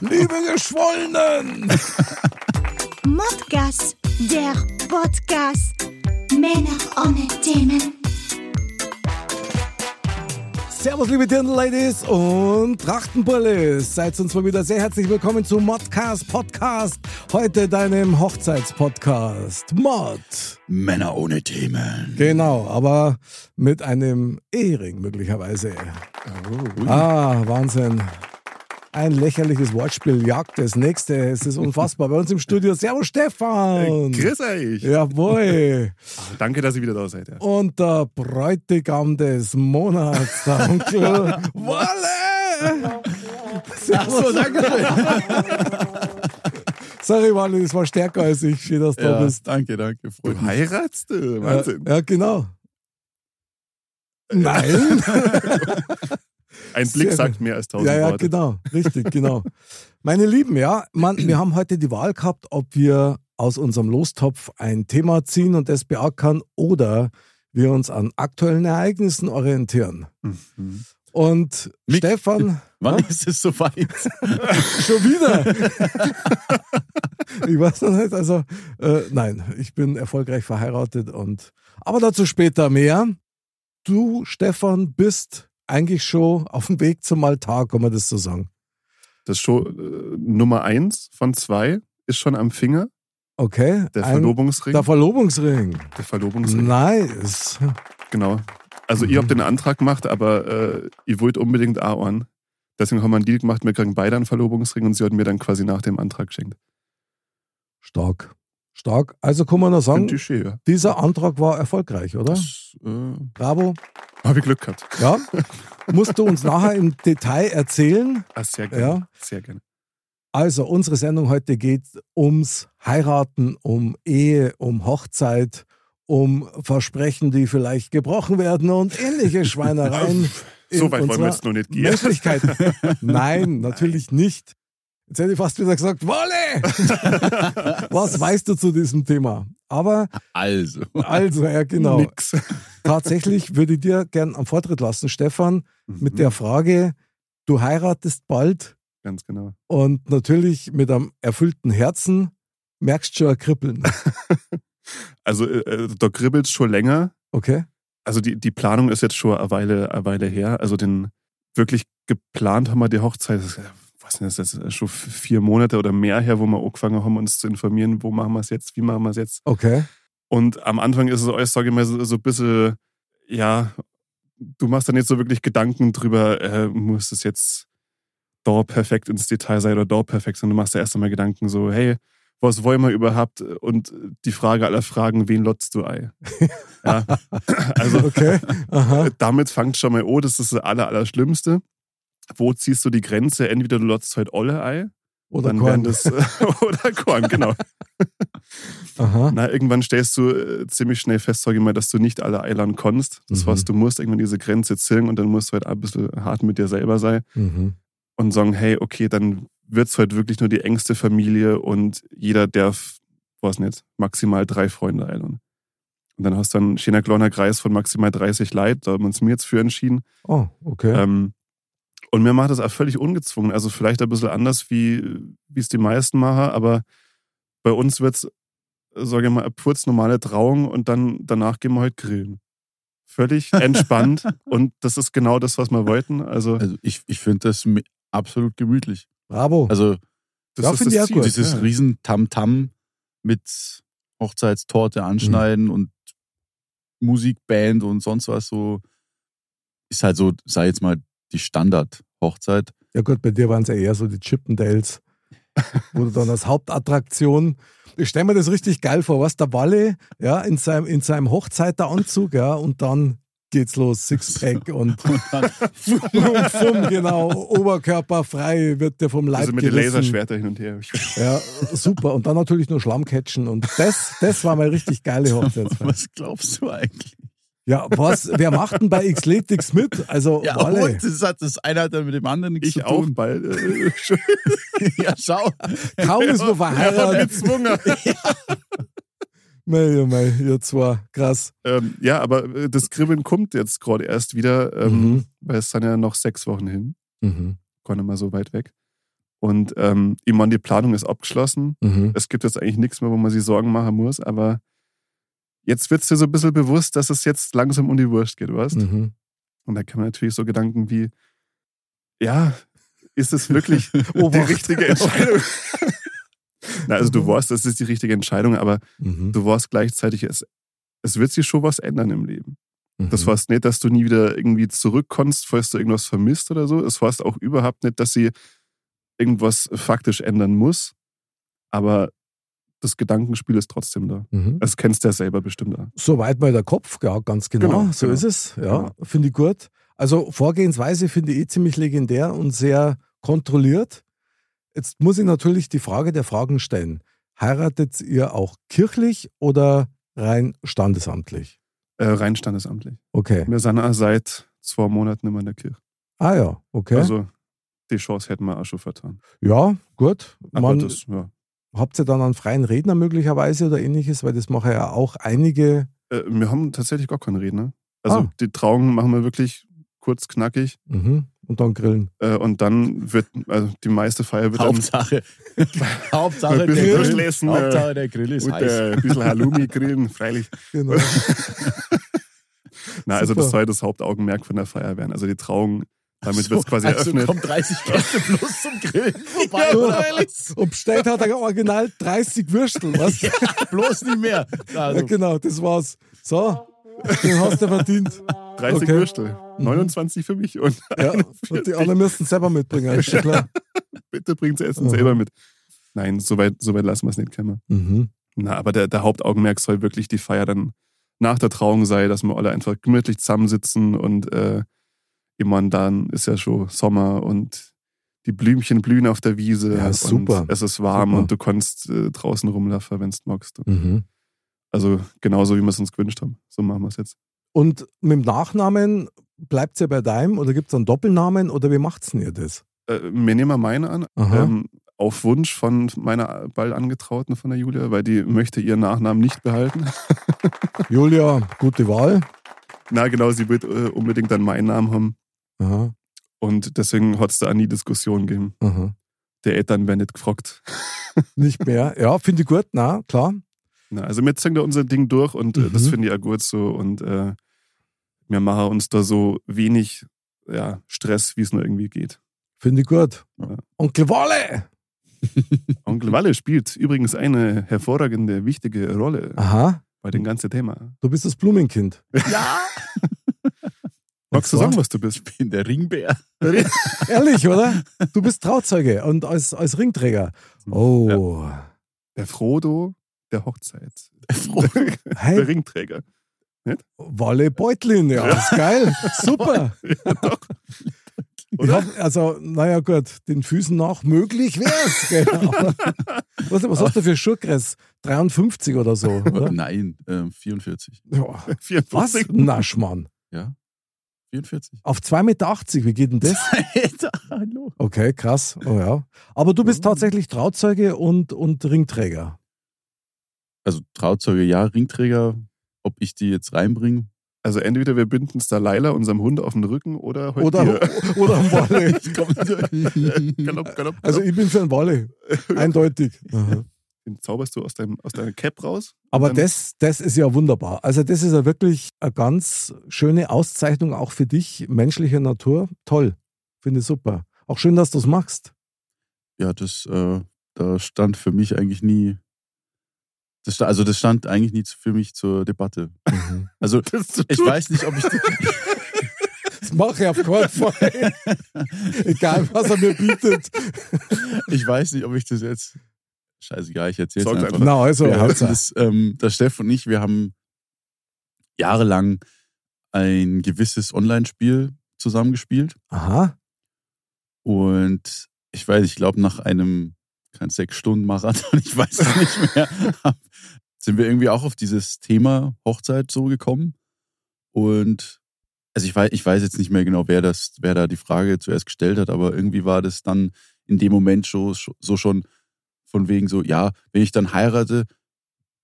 Liebe Geschwollenen! Modcast, der Podcast. Männer ohne Themen. Servus, liebe Dirndl-Ladies und Trachtenbullis. Seid uns mal wieder sehr herzlich willkommen zu Modcast Podcast. Heute deinem Hochzeitspodcast. Mod. Männer ohne Themen. Genau, aber mit einem Ehering möglicherweise. Ah, Wahnsinn. Ein lächerliches Wortspiel jagt das nächste. Es ist unfassbar. Bei uns im Studio. Servus, Stefan. Grüß euch. Jawohl. Danke, dass ihr wieder da seid. Ja. Und der Bräutigam des Monats, der Onkel Walle. Ach so, danke. Sorry, Walle, das war stärker als ich. Schön, dass du da Ja, bist. danke, danke. Freut Du heiratst du? Ja, Wahnsinn. ja, genau. Nein. Ein Sehr Blick sagt gut. mehr als tausend Ja, ja, Worte. genau. Richtig, genau. Meine Lieben, ja, man, wir haben heute die Wahl gehabt, ob wir aus unserem Lostopf ein Thema ziehen und das beackern oder wir uns an aktuellen Ereignissen orientieren. Mhm. Und Mick, Stefan, Wann Ja? ist es soweit? schon wieder. ich weiß noch nicht, also äh, nein, ich bin erfolgreich verheiratet und aber dazu später mehr. Du, Stefan, bist eigentlich schon auf dem Weg zum Altar, kann man das so sagen. Das schon äh, Nummer eins von zwei ist schon am Finger. Okay. Der ein- Verlobungsring. Der Verlobungsring. der Verlobungsring. Nice. Genau. Also, Mhm. ihr habt den Antrag gemacht, aber äh, ihr wollt unbedingt auch einen. Deswegen haben wir einen Deal gemacht, wir kriegen beide einen Verlobungsring und sie hat mir dann quasi nach dem Antrag geschenkt. Stark. Stark. Also kann man nur sagen, schön, ja. dieser Antrag war erfolgreich, oder? Das äh, Bravo. habe ich Glück gehabt. Ja. Musst du uns nachher im Detail erzählen. Ah, sehr gerne. Ja. Sehr gerne. Also, unsere Sendung heute geht ums Heiraten, um Ehe, um Hochzeit, um Versprechen, die vielleicht gebrochen werden und ähnliche Schweinereien. So weit wollen wir jetzt noch nicht gehen. Menschlichkeit. Nein, natürlich nicht. Jetzt hätte ich fast wieder gesagt, Wolle! Was weißt du zu diesem Thema? Aber, Also. also, ja, genau. Nix. Tatsächlich würde ich dir gern am Vortritt lassen, Stefan, mit Mhm. der Frage, du heiratest bald Ganz genau. und natürlich mit einem erfüllten Herzen merkst schon ein Kribbeln. Also äh, äh, da kribbelt schon länger. Okay? Also die, die Planung ist jetzt schon eine Weile, eine Weile her. Also den wirklich geplant haben wir die Hochzeit, das, äh, was denn, das ist schon vier Monate oder mehr her, wo wir angefangen haben, uns zu informieren, wo machen wir es jetzt, wie machen wir es jetzt. Okay. Und am Anfang ist es alles, sage ich mal, so, so ein bisschen, ja, du machst dann nicht so wirklich Gedanken drüber, äh, muss es jetzt da perfekt ins Detail sein oder da perfekt, sondern du machst dir erst einmal Gedanken so, hey, was wollen wir überhaupt? Und die Frage aller Fragen, wen lotzt du Ei? ja. Also Okay. Damit fangt schon mal, oh, das ist das aller, Allerschlimmste. Wo ziehst du die Grenze? Entweder du lotzt heute alle Ei, Oder dann Korn. das, oder Korn, genau. Aha. Na, irgendwann stellst du äh, ziemlich schnell fest, sag ich mal, dass du nicht alle eilern konntest. Das Mhm. was du musst, irgendwann diese Grenze ziehen und dann musst du halt ein bisschen hart mit dir selber sein Mhm. und sagen, hey, okay, dann wird's heute wirklich nur die engste Familie und jeder darf, weiß nicht, maximal drei Freunde eilern. Und dann hast du einen schöner kleiner Kreis von maximal 30 Leid, da haben wir uns mir jetzt für entschieden. Oh, okay. Ähm, und mir macht das auch völlig ungezwungen. Also vielleicht ein bisschen anders, wie wie es die meisten machen, aber bei uns wird's, sage ich mal, eine kurz normale Trauung und dann danach gehen wir heute grillen. Völlig entspannt und das ist genau das, was wir wollten. Also Also ich, ich finde das absolut gemütlich. Bravo. Also das Ja, ist finde ich das auch Ziel. gut. dieses ja. riesen Tamtam mit Hochzeitstorte anschneiden Mhm. und Musikband und sonst was so. Ist halt so, sei jetzt mal, die Standard-Hochzeit. Ja gut, bei dir waren es ja eher so die Chippendales, wo du dann als Hauptattraktion, ich stelle mir das richtig geil vor, was der Walle, ja, in seinem, in seinem Hochzeiteranzug, ja, und dann geht's los, Sixpack und, und Fumm, genau, Oberkörper frei wird der vom Leib Also mit den gerissen. Laserschwerter hin und her. Ja, super. Und dann natürlich nur Schlammcatchen und das, das war mal richtig geile Hochzeitsfeier. Was glaubst du eigentlich? Ja, was, wer macht denn bei Xletics mit? Also, Ja, Walle. und das, hat, das eine hat dann mit dem anderen nichts Ich zu auch tun. bald. Äh, schon. ja, schau. Kaum ist man verheiratet. gezwungen. Mei, oh mei, ihr zwei, krass. ähm, ja, aber äh, das Kribbeln kommt jetzt gerade erst wieder, ähm, Mhm. weil es sind ja noch sechs Wochen hin. Mhm. Gar nicht mal so weit weg. Und ähm, ich meine, die Planung ist abgeschlossen. Mhm. Es gibt jetzt eigentlich nichts mehr, wo man sich Sorgen machen muss, aber jetzt wird es dir so ein bisschen bewusst, dass es jetzt langsam um die Wurst geht, weißt Mhm. Und da kann man natürlich so Gedanken wie, ja, ist es wirklich die Obacht. richtige Entscheidung? Na, also du weißt, das ist die richtige Entscheidung, aber Mhm. du weißt gleichzeitig, es, es wird sich schon was ändern im Leben. Das Mhm. heißt nicht, dass du nie wieder irgendwie zurückkommst, falls du irgendwas vermisst oder so. Es heißt auch überhaupt nicht, dass sie irgendwas faktisch ändern muss. Aber das Gedankenspiel ist trotzdem da. Mhm. Das kennst du ja selber bestimmt auch. Soweit mal der Kopf, ja, ganz genau. Genau, so genau. ist es. Ja, Genau. finde ich gut. Also Vorgehensweise finde ich eh ziemlich legendär und sehr kontrolliert. Jetzt muss ich natürlich die Frage der Fragen stellen. Heiratet ihr auch kirchlich oder rein standesamtlich? Äh, rein standesamtlich. Okay. Wir sind auch seit zwei Monaten immer in der Kirche. Ah ja, okay. Also die Chance hätten wir auch schon vertan. ja, gut. Aber Man, das, ja. Habt ihr dann einen freien Redner möglicherweise oder ähnliches? Weil das machen ja auch einige. Äh, wir haben tatsächlich gar keinen Redner. Also Ah. die Trauung machen wir wirklich kurz, knackig. Mhm. Und dann grillen. Äh, und dann wird, also die meiste Feier wird dann Hauptsache, Hauptsache, Ein bisschen der Grill, essen, äh, Hauptsache der Grill ist und heiß. äh, ein bisschen Halloumi grillen, freilich. Genau. Na, also das soll das Hauptaugenmerk von der Feier werden. Also die Trauung, damit wird es quasi also eröffnet. kommen 30 Gäste plus zum Grillen vorbei. Ja, oder? Und bestellt hat er original 30 Würstel, was? Ja, bloß nicht mehr. Also, Ja, genau, das war's. So, den hast du verdient. 30 okay. Würstel, 29 für mich und Ja, und die anderen müssten selber mitbringen, ist klar. bitte bringt das Essen Aha. selber mit. Nein, so weit, so weit lassen wir es nicht kommen. Mhm. Na, aber der, der Hauptaugenmerk soll wirklich die Feier dann nach der Trauung sein, dass wir alle einfach gemütlich zusammensitzen und äh, meine, dann ist ja schon Sommer und die Blümchen blühen auf der Wiese. Ja, super. Es ist warm Super. und du kannst äh, draußen rumlaufen, wenn du magst. Mhm. Also genauso, wie wir es uns gewünscht haben. So machen wir es jetzt. Und mit dem Nachnamen bleibt es ja bei deinem oder gibt es einen Doppelnamen oder wie macht's denn ihr das? Äh, wir nehmen meine an, ähm, auf Wunsch von meiner bald Angetrauten von der Julia, weil die möchte ihren Nachnamen nicht behalten. Julia, gute Wahl. Na genau, sie wird äh, unbedingt dann meinen Namen haben. Aha, Und deswegen hat es da auch nie Diskussion gegeben. aha. Der Eltern werden nicht gefragt. Nicht mehr. Ja, finde ich gut, na, klar. Na, also wir ziehen da unser Ding durch und äh, das Mhm. finde ich auch gut so. Und äh, wir machen uns da so wenig ja, Stress, wie es nur irgendwie geht. Finde ich gut. Ja. Onkel Walle! Onkel Walle spielt übrigens eine hervorragende, wichtige Rolle Aha, bei dem ganzen Thema. du bist das Blumenkind. ja, Magst du so? sagen, was du bist? ich bin der Ringbär. Ehrlich, oder? Du bist Trauzeuge und als, als Ringträger. Oh. Der Frodo der Hochzeit. Hey, Der Ringträger. Walle Beutlin, ja, ist geil. Super. Ja, doch. Hab, also, naja, gut, den Füßen nach möglich wär's. Aber, was, was hast du für Schuhgress? 53 oder so, oder? Nein, ähm, 44. Ja. Was? 54. Naschmann. Ja, 44. Auf 2,80 Meter, wie geht denn das? Alter, hallo. Okay, krass. Oh ja. Aber du bist tatsächlich Trauzeuge und, und Ringträger. Also Trauzeuge, ja, Ringträger. Ob ich die jetzt reinbringe? Also entweder wir binden es da Laila, unserem Hund, auf den Rücken oder heute Oder, dir. oder am Walle. Galopp, galopp, Also galopp. ich bin für einen Walle. Eindeutig. Aha. Den zauberst du aus, deinem, aus deiner Cap raus. Aber das, das ist ja wunderbar. Also das ist ja wirklich eine ganz schöne Auszeichnung auch für dich, menschlicher Natur. Toll. Finde ich super. Auch schön, dass du es machst. Ja, das, äh, da stand für mich eigentlich nie Das, also das stand eigentlich nie für mich zur Debatte. Mhm. Also Das zu ich weiß nicht, ob ich Das mache ich auf keinen Fall. Egal, was er mir bietet. ich weiß nicht, ob ich das jetzt. Scheißegal, ich erzähl's Sagt einfach. einfach. Na, also, wir haben das, ähm, der Steff und ich, wir haben jahrelang ein gewisses Online-Spiel zusammengespielt. Aha. Und ich weiß, ich glaube, nach einem, kein sechs Stunden Marathon, ich weiß es nicht mehr, sind wir irgendwie auch auf dieses Thema Hochzeit so gekommen. Und also ich weiß, ich weiß jetzt nicht mehr genau, wer das, wer da die Frage zuerst gestellt hat, aber irgendwie war das dann in dem Moment so, so schon von wegen so, ja, wenn ich dann heirate,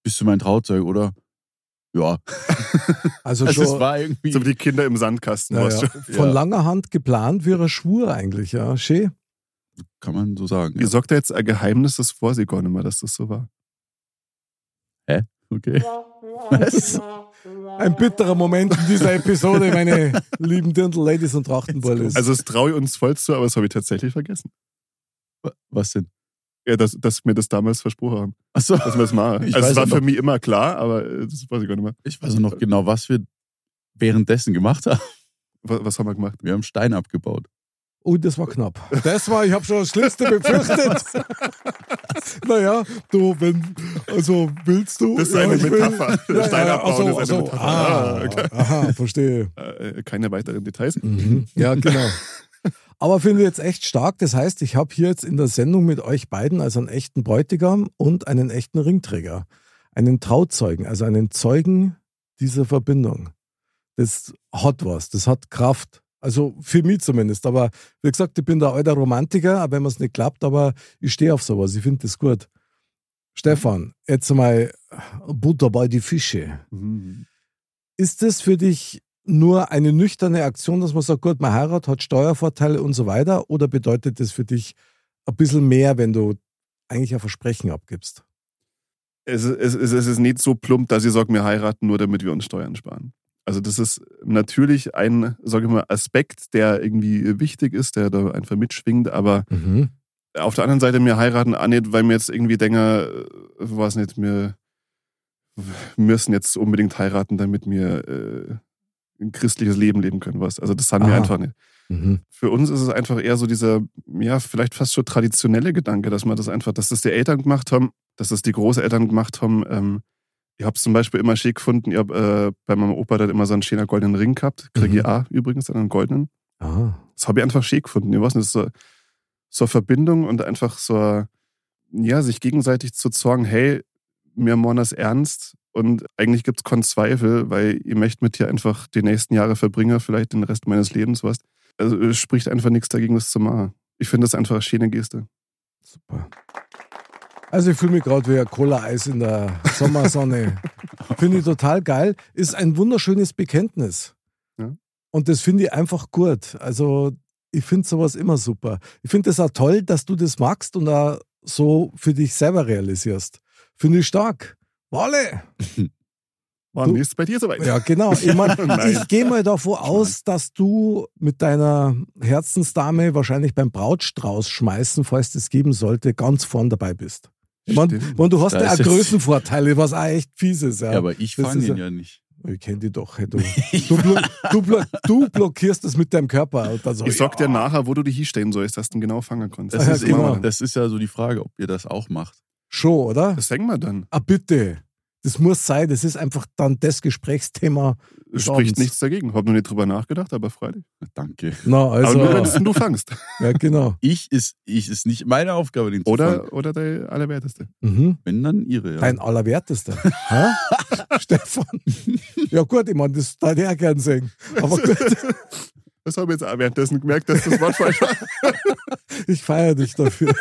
bist du mein Trauzeug, oder? Ja. Also Also es schon war irgendwie. So wie die Kinder im Sandkasten. ja, von Ja. langer Hand geplant wie ein Schwur eigentlich, ja. Schön. Kann man so sagen. Ihr Ja. sagt ja jetzt ein Geheimnis, das vor sie gar nicht mehr, dass das so war. Okay. Was? Ein bitterer Moment in dieser Episode, meine lieben Dirndl-Ladies und Trachtenballis. Also das traue ich uns voll zu, aber das habe ich tatsächlich vergessen. Was denn? Ja, dass, dass wir das damals versprochen haben, Achso, dass wir das machen. Ich also es war für noch- mich immer klar, aber äh, das weiß ich gar nicht mehr. ich weiß auch noch genau, was wir währenddessen gemacht haben. Was, was haben wir gemacht? Wir haben Stein abgebaut. Oh, das war knapp. Das war, ich habe schon das Schlimmste befürchtet. naja, du, wenn, also willst du. Das ist eine ich will- Metapher. Stein abbauen also, ist eine also, Metapher. Ah, Ah, okay. Aha, verstehe. Äh, keine weiteren Details. Mhm. Ja, genau. Aber finde ich jetzt echt stark. Das heißt, ich habe hier jetzt in der Sendung mit euch beiden also einen echten Bräutigam und einen echten Ringträger. Einen Trauzeugen, also einen Zeugen dieser Verbindung. Das hat was, das hat Kraft. Also für mich zumindest. Aber wie gesagt, ich bin der alter Romantiker, auch wenn mir es nicht klappt, aber ich stehe auf sowas. Ich finde das gut. Stefan, jetzt mal Butter bei die Fische. Mhm. Ist das für dich nur eine nüchterne Aktion, dass man sagt, gut, man heiratet, hat Steuervorteile und so weiter? Oder bedeutet das für dich ein bisschen mehr, wenn du eigentlich ein Versprechen abgibst? Es, es, es, es ist nicht so plump, dass ich sage, wir heiraten nur, damit wir uns Steuern sparen. Also das ist natürlich ein, sage ich mal, Aspekt, der irgendwie wichtig ist, der da einfach mitschwingt, aber auf der anderen Seite, wir heiraten auch nicht, weil wir jetzt irgendwie denken, äh, weiß nicht, wir müssen jetzt unbedingt heiraten, damit wir äh, ein christliches Leben leben können. Was. Also das haben wir Aha. einfach nicht. Mhm. Für uns ist es einfach eher so dieser, ja, vielleicht fast schon traditionelle Gedanke, dass man das einfach, dass das die Eltern gemacht haben, dass das die Großeltern gemacht haben. Ähm, ich habe es zum Beispiel immer schick gefunden, ich habe äh, bei meinem Opa hat immer so einen schönen goldenen Ring gehabt, kriege Mhm. ich auch übrigens, dann einen goldenen. Ah. Das habe ich einfach schick gefunden. Ich weiß nicht, so, so eine Verbindung und einfach so, ja, sich gegenseitig zu sagen, hey, mir das ernst und eigentlich gibt es keinen Zweifel, weil ich möchte mit dir einfach die nächsten Jahre verbringen, vielleicht den Rest meines Lebens, was. Also es spricht einfach nichts dagegen, das zu machen. Ich finde das einfach eine schöne Geste. Super. Also ich fühle mich gerade wie ein Cola-Eis in der Sommersonne. finde ich total geil. Ist ein wunderschönes Bekenntnis. Ja. Und das finde ich einfach gut. Also ich finde sowas immer super. Ich finde es auch toll, dass du das magst und auch so für dich selber realisierst. Finde ich stark. Walle! War Du- nächstes bei dir soweit? Ja, genau. Ich, mein, ich gehe mal davon aus, dass du mit deiner Herzensdame wahrscheinlich beim Brautstrauß schmeißen, falls das geben sollte, ganz vorn dabei bist. Ich mein, und du hast Da ja ist Größenvorteile, was auch echt fies ist. Ja, Ja, aber ich Das fange ist ihn ja- ja nicht. Ich kenne die doch. Hey, du, du, blo du, blo du blockierst das mit deinem Körper. So, Ich sag dir nachher, wo du dich hinstellen sollst, dass du ihn genau fangen kannst. Das, Ja, ist immer, das ist ja so die Frage, ob ihr das auch macht. Schon, oder? Das sagen wir dann. Ah, bitte. Das muss sein. Das ist einfach dann das Gesprächsthema. Spricht Abends. nichts dagegen. Hab noch nicht drüber nachgedacht, aber freilich. Danke. Na, aber nur, wenn also, du fangst. ja, genau. Ich ist, ich ist nicht meine Aufgabe, den zu fangen. Oder, oder der Allerwerteste. Mhm. Wenn dann ihre. Ja. Dein Allerwertester. Stefan. Ja, gut, ich meine, das da ich auch gern singen. Aber gut, Das habe ich jetzt auch währenddessen gemerkt, dass das Wort falsch war. ich feiere dich dafür.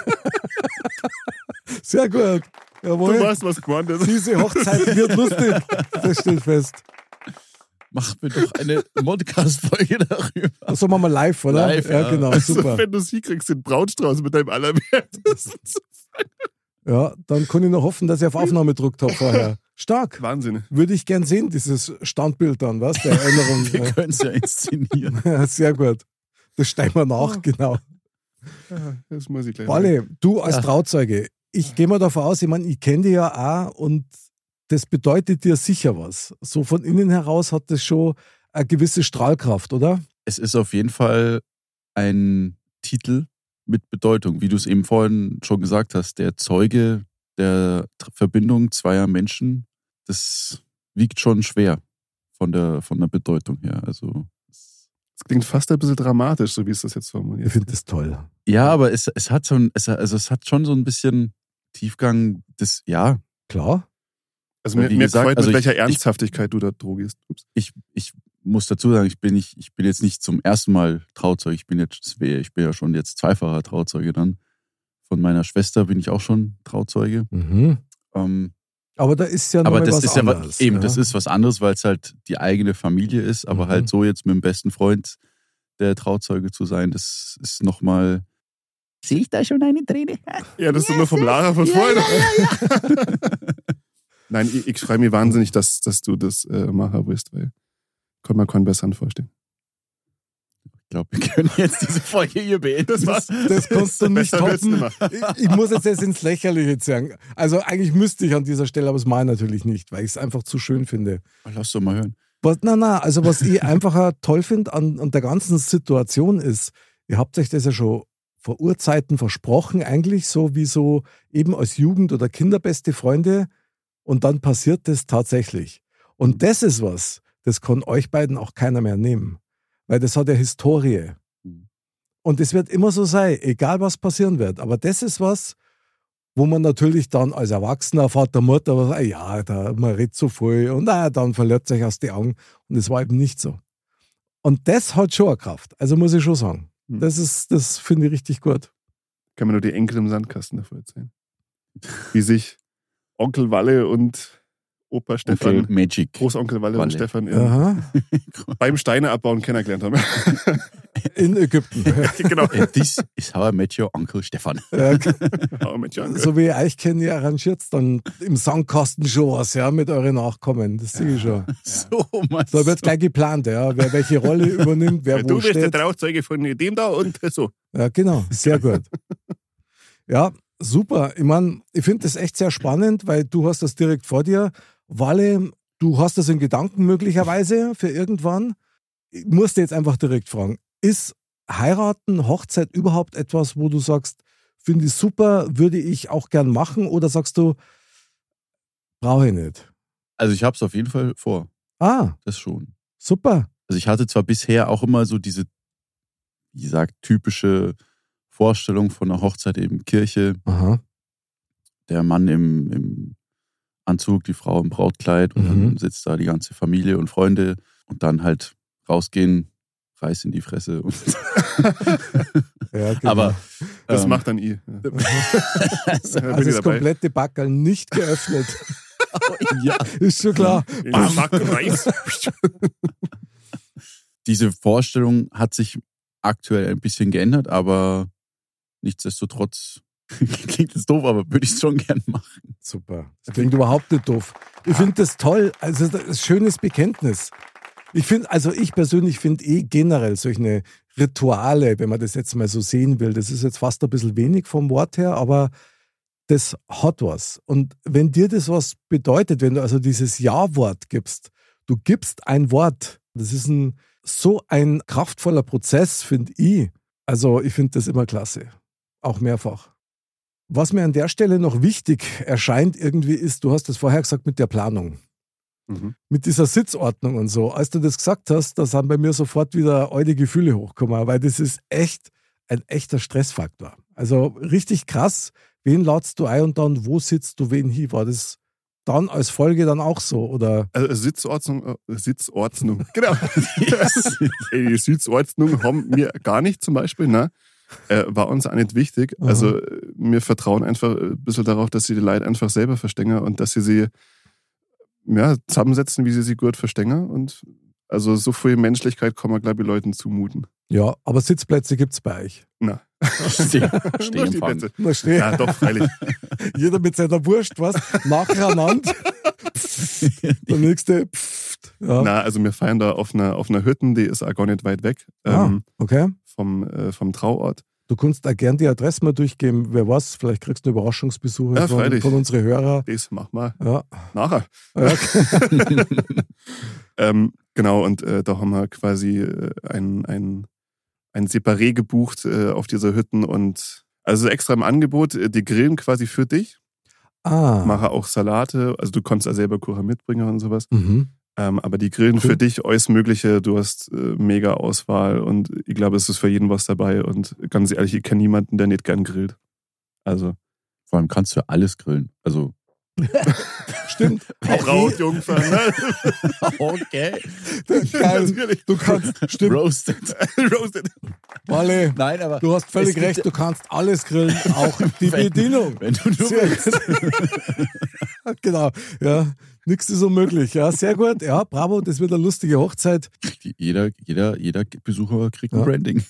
Sehr gut. Du Jawohl. weißt, was gemeint ist. Diese Hochzeit wird lustig. Das steht fest. Mach mir doch eine Podcast-Folge darüber. Das machen wir mal live, oder? Live, ja, ja. genau. Also, Super. wenn du sie kriegst, den Brautstrauß mit deinem Allerwertesten. Ja, dann kann ich noch hoffen, dass ich auf Aufnahme gedruckt habe vorher. Stark. Wahnsinn. Würde ich gern sehen, dieses Standbild dann, was? Der Erinnerung. Wir können es ja inszenieren. Ja, sehr gut. Das steigen wir nach, genau. Ja, das muss ich gleich. Walle, du als Ja. Trauzeuge, ich gehe mal davon aus, ich meine, ich kenne dich ja auch und das bedeutet dir sicher was. So von innen heraus hat das schon eine gewisse Strahlkraft, oder? Es ist auf jeden Fall ein Titel mit Bedeutung, wie du es eben vorhin schon gesagt hast. Der Zeuge der Verbindung zweier Menschen, das wiegt schon schwer von der, von der Bedeutung her. Also Das klingt fast ein bisschen dramatisch, so wie es das jetzt Ich formuliert. finde das toll. ja, aber es, es hat so ein, es, also es hat schon so ein bisschen Tiefgang. Das ja, Klar. Also mir, mir gesagt, freut, also mit ich- welcher ich- Ernsthaftigkeit du da drogest. Ups. ich, ich muss dazu sagen, ich bin nicht, ich bin jetzt nicht zum ersten Mal Trauzeuge. Ich bin jetzt, ich bin ja schon jetzt zweifacher Trauzeuge dann. Von meiner Schwester bin ich auch schon Trauzeuge. Mhm. Ähm, Aber da ist ja noch aber mal das was ist ja anderes. was, eben, ja. das ist was anderes, weil es halt die eigene Familie ist. Aber Mhm. halt so jetzt mit dem besten Freund der Trauzeuge zu sein, das ist nochmal. Sehe ich da schon eine Träne? Ja, das ist nur vom Lara von vorhin. Nein, ich, ich freue mich wahnsinnig, dass, dass du das äh, machen willst, weil kann man keinen besseren vorstellen. Ich glaube, wir können jetzt diese Folge hier beenden. Das war's. Das kannst du nicht toppen. Ich, ich muss jetzt erst ins Lächerliche sagen. Also eigentlich müsste ich an dieser Stelle, aber das mache ich natürlich nicht, weil ich es einfach zu schön finde. Lass doch mal hören. Was, na, na, also was ich einfach toll finde an, an der ganzen Situation ist, ihr habt euch das ja schon vor Urzeiten versprochen, eigentlich so wie so eben als Jugend- oder Kinderbeste Freunde und dann passiert das tatsächlich. Und das ist was, das kann euch beiden auch keiner mehr nehmen, weil das hat ja Historie. Mhm. Und es wird immer so sein, egal was passieren wird. Aber das ist was, wo man natürlich dann als Erwachsener, Vater, Mutter, was, ja, da, man redet so viel und ah, dann verliert sich aus die Augen. Und es war eben nicht so. Und das hat schon eine Kraft. Also muss ich schon sagen. Hm. Das ist, das finde ich richtig gut. Kann mir nur die Enkel im Sandkasten davor erzählen. Wie sich Onkel Walle und Opa Stefan, Onkel Magic. Großonkel Walle, und Walle. Stefan in, Aha. beim Steine abbauen kennengelernt haben. In Ägypten. genau. Äh, This is how I met your Uncle Stefan. Ja, How I Met Your Uncle. so wie ich euch kenne, ihr arrangiert dann im Sandkasten schon was, ja, mit euren Nachkommen. Das sehe ich schon. So, mal Da wird gleich geplant, ja, wer welche Rolle übernimmt, wer wo du bist der steht. Trauzeuge von dem da und so. Ja, genau. Sehr gut. Ja, super. Ich meine, ich finde das echt sehr spannend, weil du hast das direkt vor dir. Walle, du hast das in Gedanken möglicherweise für irgendwann. Ich muss dir jetzt einfach direkt fragen, ist heiraten, Hochzeit überhaupt etwas, wo du sagst, finde ich super, würde ich auch gern machen oder sagst du, brauche ich nicht? Also ich habe es auf jeden Fall vor. Ah, Das schon. super. Also ich hatte zwar bisher auch immer so diese, wie gesagt, typische Vorstellung von einer Hochzeit eben Kirche, Aha. der Mann im, im Anzug, die Frau im Brautkleid und Mhm. dann sitzt da die ganze Familie und Freunde und dann halt rausgehen, Reis in die Fresse. Und Ja, genau. Aber Das ähm, macht dann ich. Ja. also, also das komplette Backerl nicht geöffnet. ja, Ist schon klar. Sack Reis. diese Vorstellung hat sich aktuell ein bisschen geändert, aber nichtsdestotrotz klingt es doof, aber würde ich es schon gern machen. Super. Das klingt überhaupt nicht doof. Ich finde das toll. Also das ist ein schönes Bekenntnis. Ich finde, also ich persönlich finde eh generell solche Rituale, wenn man das jetzt mal so sehen will, das ist jetzt fast ein bisschen wenig vom Wort her, aber das hat was. Und wenn dir das was bedeutet, wenn du also dieses Ja-Wort gibst, du gibst ein Wort, das ist ein, so ein kraftvoller Prozess, finde ich. Also ich finde das immer klasse. Auch mehrfach. Was mir an der Stelle noch wichtig erscheint irgendwie ist, du hast das vorher gesagt mit der Planung, Mhm. mit dieser Sitzordnung und so. Als du das gesagt hast, da sind bei mir sofort wieder alte Gefühle hochgekommen, weil das ist echt ein echter Stressfaktor. Also richtig krass, wen ladst du ein und dann wo sitzt du wen hin? War das dann als Folge dann auch so? Oder Also Sitzordnung, äh, Sitzordnung, genau. Ey, die Sitzordnung haben wir gar nicht zum Beispiel, ne? Äh, war uns auch nicht wichtig. Aha. Also äh, wir vertrauen einfach ein bisschen darauf, dass sie die Leute einfach selber verstehen und dass sie sie ja, zusammensetzen, wie sie sie gut verstehen. Und also so viel Menschlichkeit kann man, glaube ich, Leuten zumuten. ja, aber Sitzplätze gibt es bei euch. Na. Steh, Nur stehen die. Plätze. Na steh, Ja, doch, freilich. jeder mit seiner Wurst, was? Nacheinander. Der nächste. Pfft. Ja. Na, also wir feiern da auf einer, auf einer Hütte, die ist auch gar nicht weit weg Ah, ähm, okay. vom, äh, vom Trauort. Du kannst auch gern die Adresse mal durchgeben. Wer weiß, vielleicht kriegst du Überraschungsbesuche Ja, von, von unseren Hörern. Das mach mal Ja. nachher. ja. Ähm, genau, und äh, da haben wir quasi äh, ein, ein, ein Separé gebucht äh, auf dieser Hütten und also extra im Angebot, äh, die grillen quasi für dich, Ah. mache auch Salate, also du konntest ja selber Kuchen mitbringen und sowas, Mhm. Ähm, aber die grillen Cool. für dich alles Mögliche, du hast äh, mega Auswahl und ich glaube, es ist für jeden was dabei und ganz ehrlich, ich kenne niemanden, der nicht gern grillt. Also, Vor allem kannst du alles grillen. Also, Stimmt. Brautjungfer, ne? okay. Geil. Natürlich. Du kannst, stimmt, Roasted. Roasted. Wally, Nein, aber du hast völlig recht, du kannst alles grillen, auch die Wenn- Bedienung. wenn du nur willst. Genau, ja, nichts ist unmöglich. Ja, sehr gut. Ja, bravo, das wird eine lustige Hochzeit. Jeder, jeder, jeder Besucher kriegt ein Ja. Branding.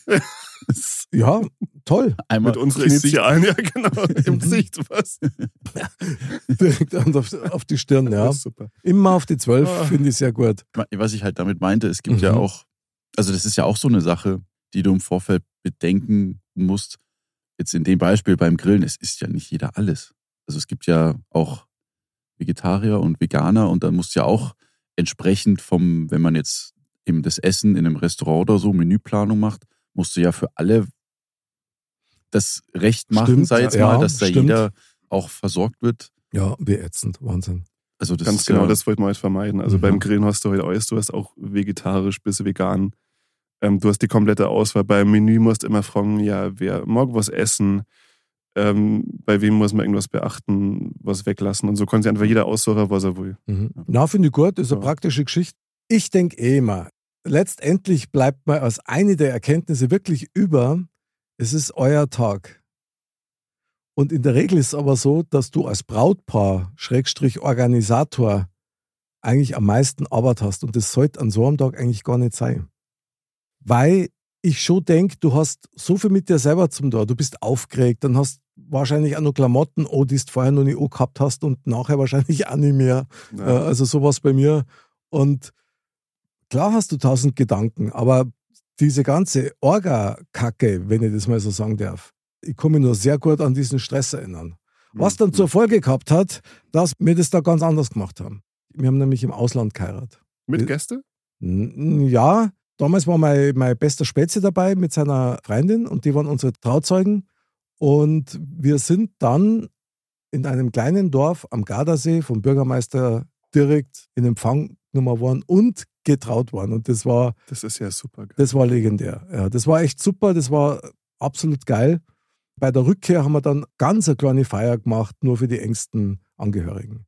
Ja, toll. Einmal Mit unseren Gesicht. Initialen, ja genau, im Gesicht, was? Direkt auf, auf die Stirn, ja. Super. Immer auf die Zwölf, Ah. finde ich sehr gut. Was ich halt damit meinte, es gibt ja Mhm. auch, also das ist ja auch so eine Sache, die du im Vorfeld bedenken musst. Jetzt in dem Beispiel beim Grillen, es ist ja nicht jeder alles. Also es gibt ja auch Vegetarier und Veganer und da musst du ja auch entsprechend vom, wenn man jetzt eben das Essen in einem Restaurant oder so Menüplanung macht, musst du ja für alle das Recht machen, Stimmt, sei jetzt ja, mal, dass da stimmt. jeder auch versorgt wird. Ja, wie ätzend, Wahnsinn. Also das Ganz ist genau, ja, das wollten wir heute vermeiden. Also Mhm. beim Grillen hast du heute alles, du hast auch vegetarisch bis vegan. Ähm, du hast die komplette Auswahl. Beim Menü musst du immer fragen, ja, wer mag was essen, ähm, bei wem muss man irgendwas beachten, was weglassen. Und so kann sich einfach jeder aussuchen, was er will. Mhm. Na, finde ich gut, das ist eine Ja. praktische Geschichte. Ich denke eh immer, letztendlich bleibt mal als eine der Erkenntnisse wirklich über, es ist euer Tag. Und in der Regel ist es aber so, dass du als Brautpaar, Schrägstrich Organisator, eigentlich am meisten Arbeit hast. Und das sollte an so einem Tag eigentlich gar nicht sein. Weil ich schon denke, du hast so viel mit dir selber zum da. Du bist aufgeregt, dann hast wahrscheinlich auch noch Klamotten, oh, die du vorher noch nicht gehabt hast und nachher wahrscheinlich auch nicht mehr. Äh, Ja. Also sowas bei mir. Und klar hast du tausend Gedanken, aber diese ganze Orga-Kacke, wenn ich das mal so sagen darf, ich mich nur sehr gut an diesen Stress erinnern. Was dann Mhm. zur Folge gehabt hat, dass wir das da ganz anders gemacht haben. Wir haben nämlich im Ausland geheiratet. Mit Gäste? N- Ja, damals war mein, mein bester Spätze dabei mit seiner Freundin und die waren unsere Trauzeugen. Und wir sind dann in einem kleinen Dorf am Gardasee vom Bürgermeister direkt in Empfang genommen worden und getraut worden. Und das war, Das ist ja super. das war legendär. Ja, das war echt super, das war absolut geil. Bei der Rückkehr haben wir dann ganz eine kleine Feier gemacht, nur für die engsten Angehörigen.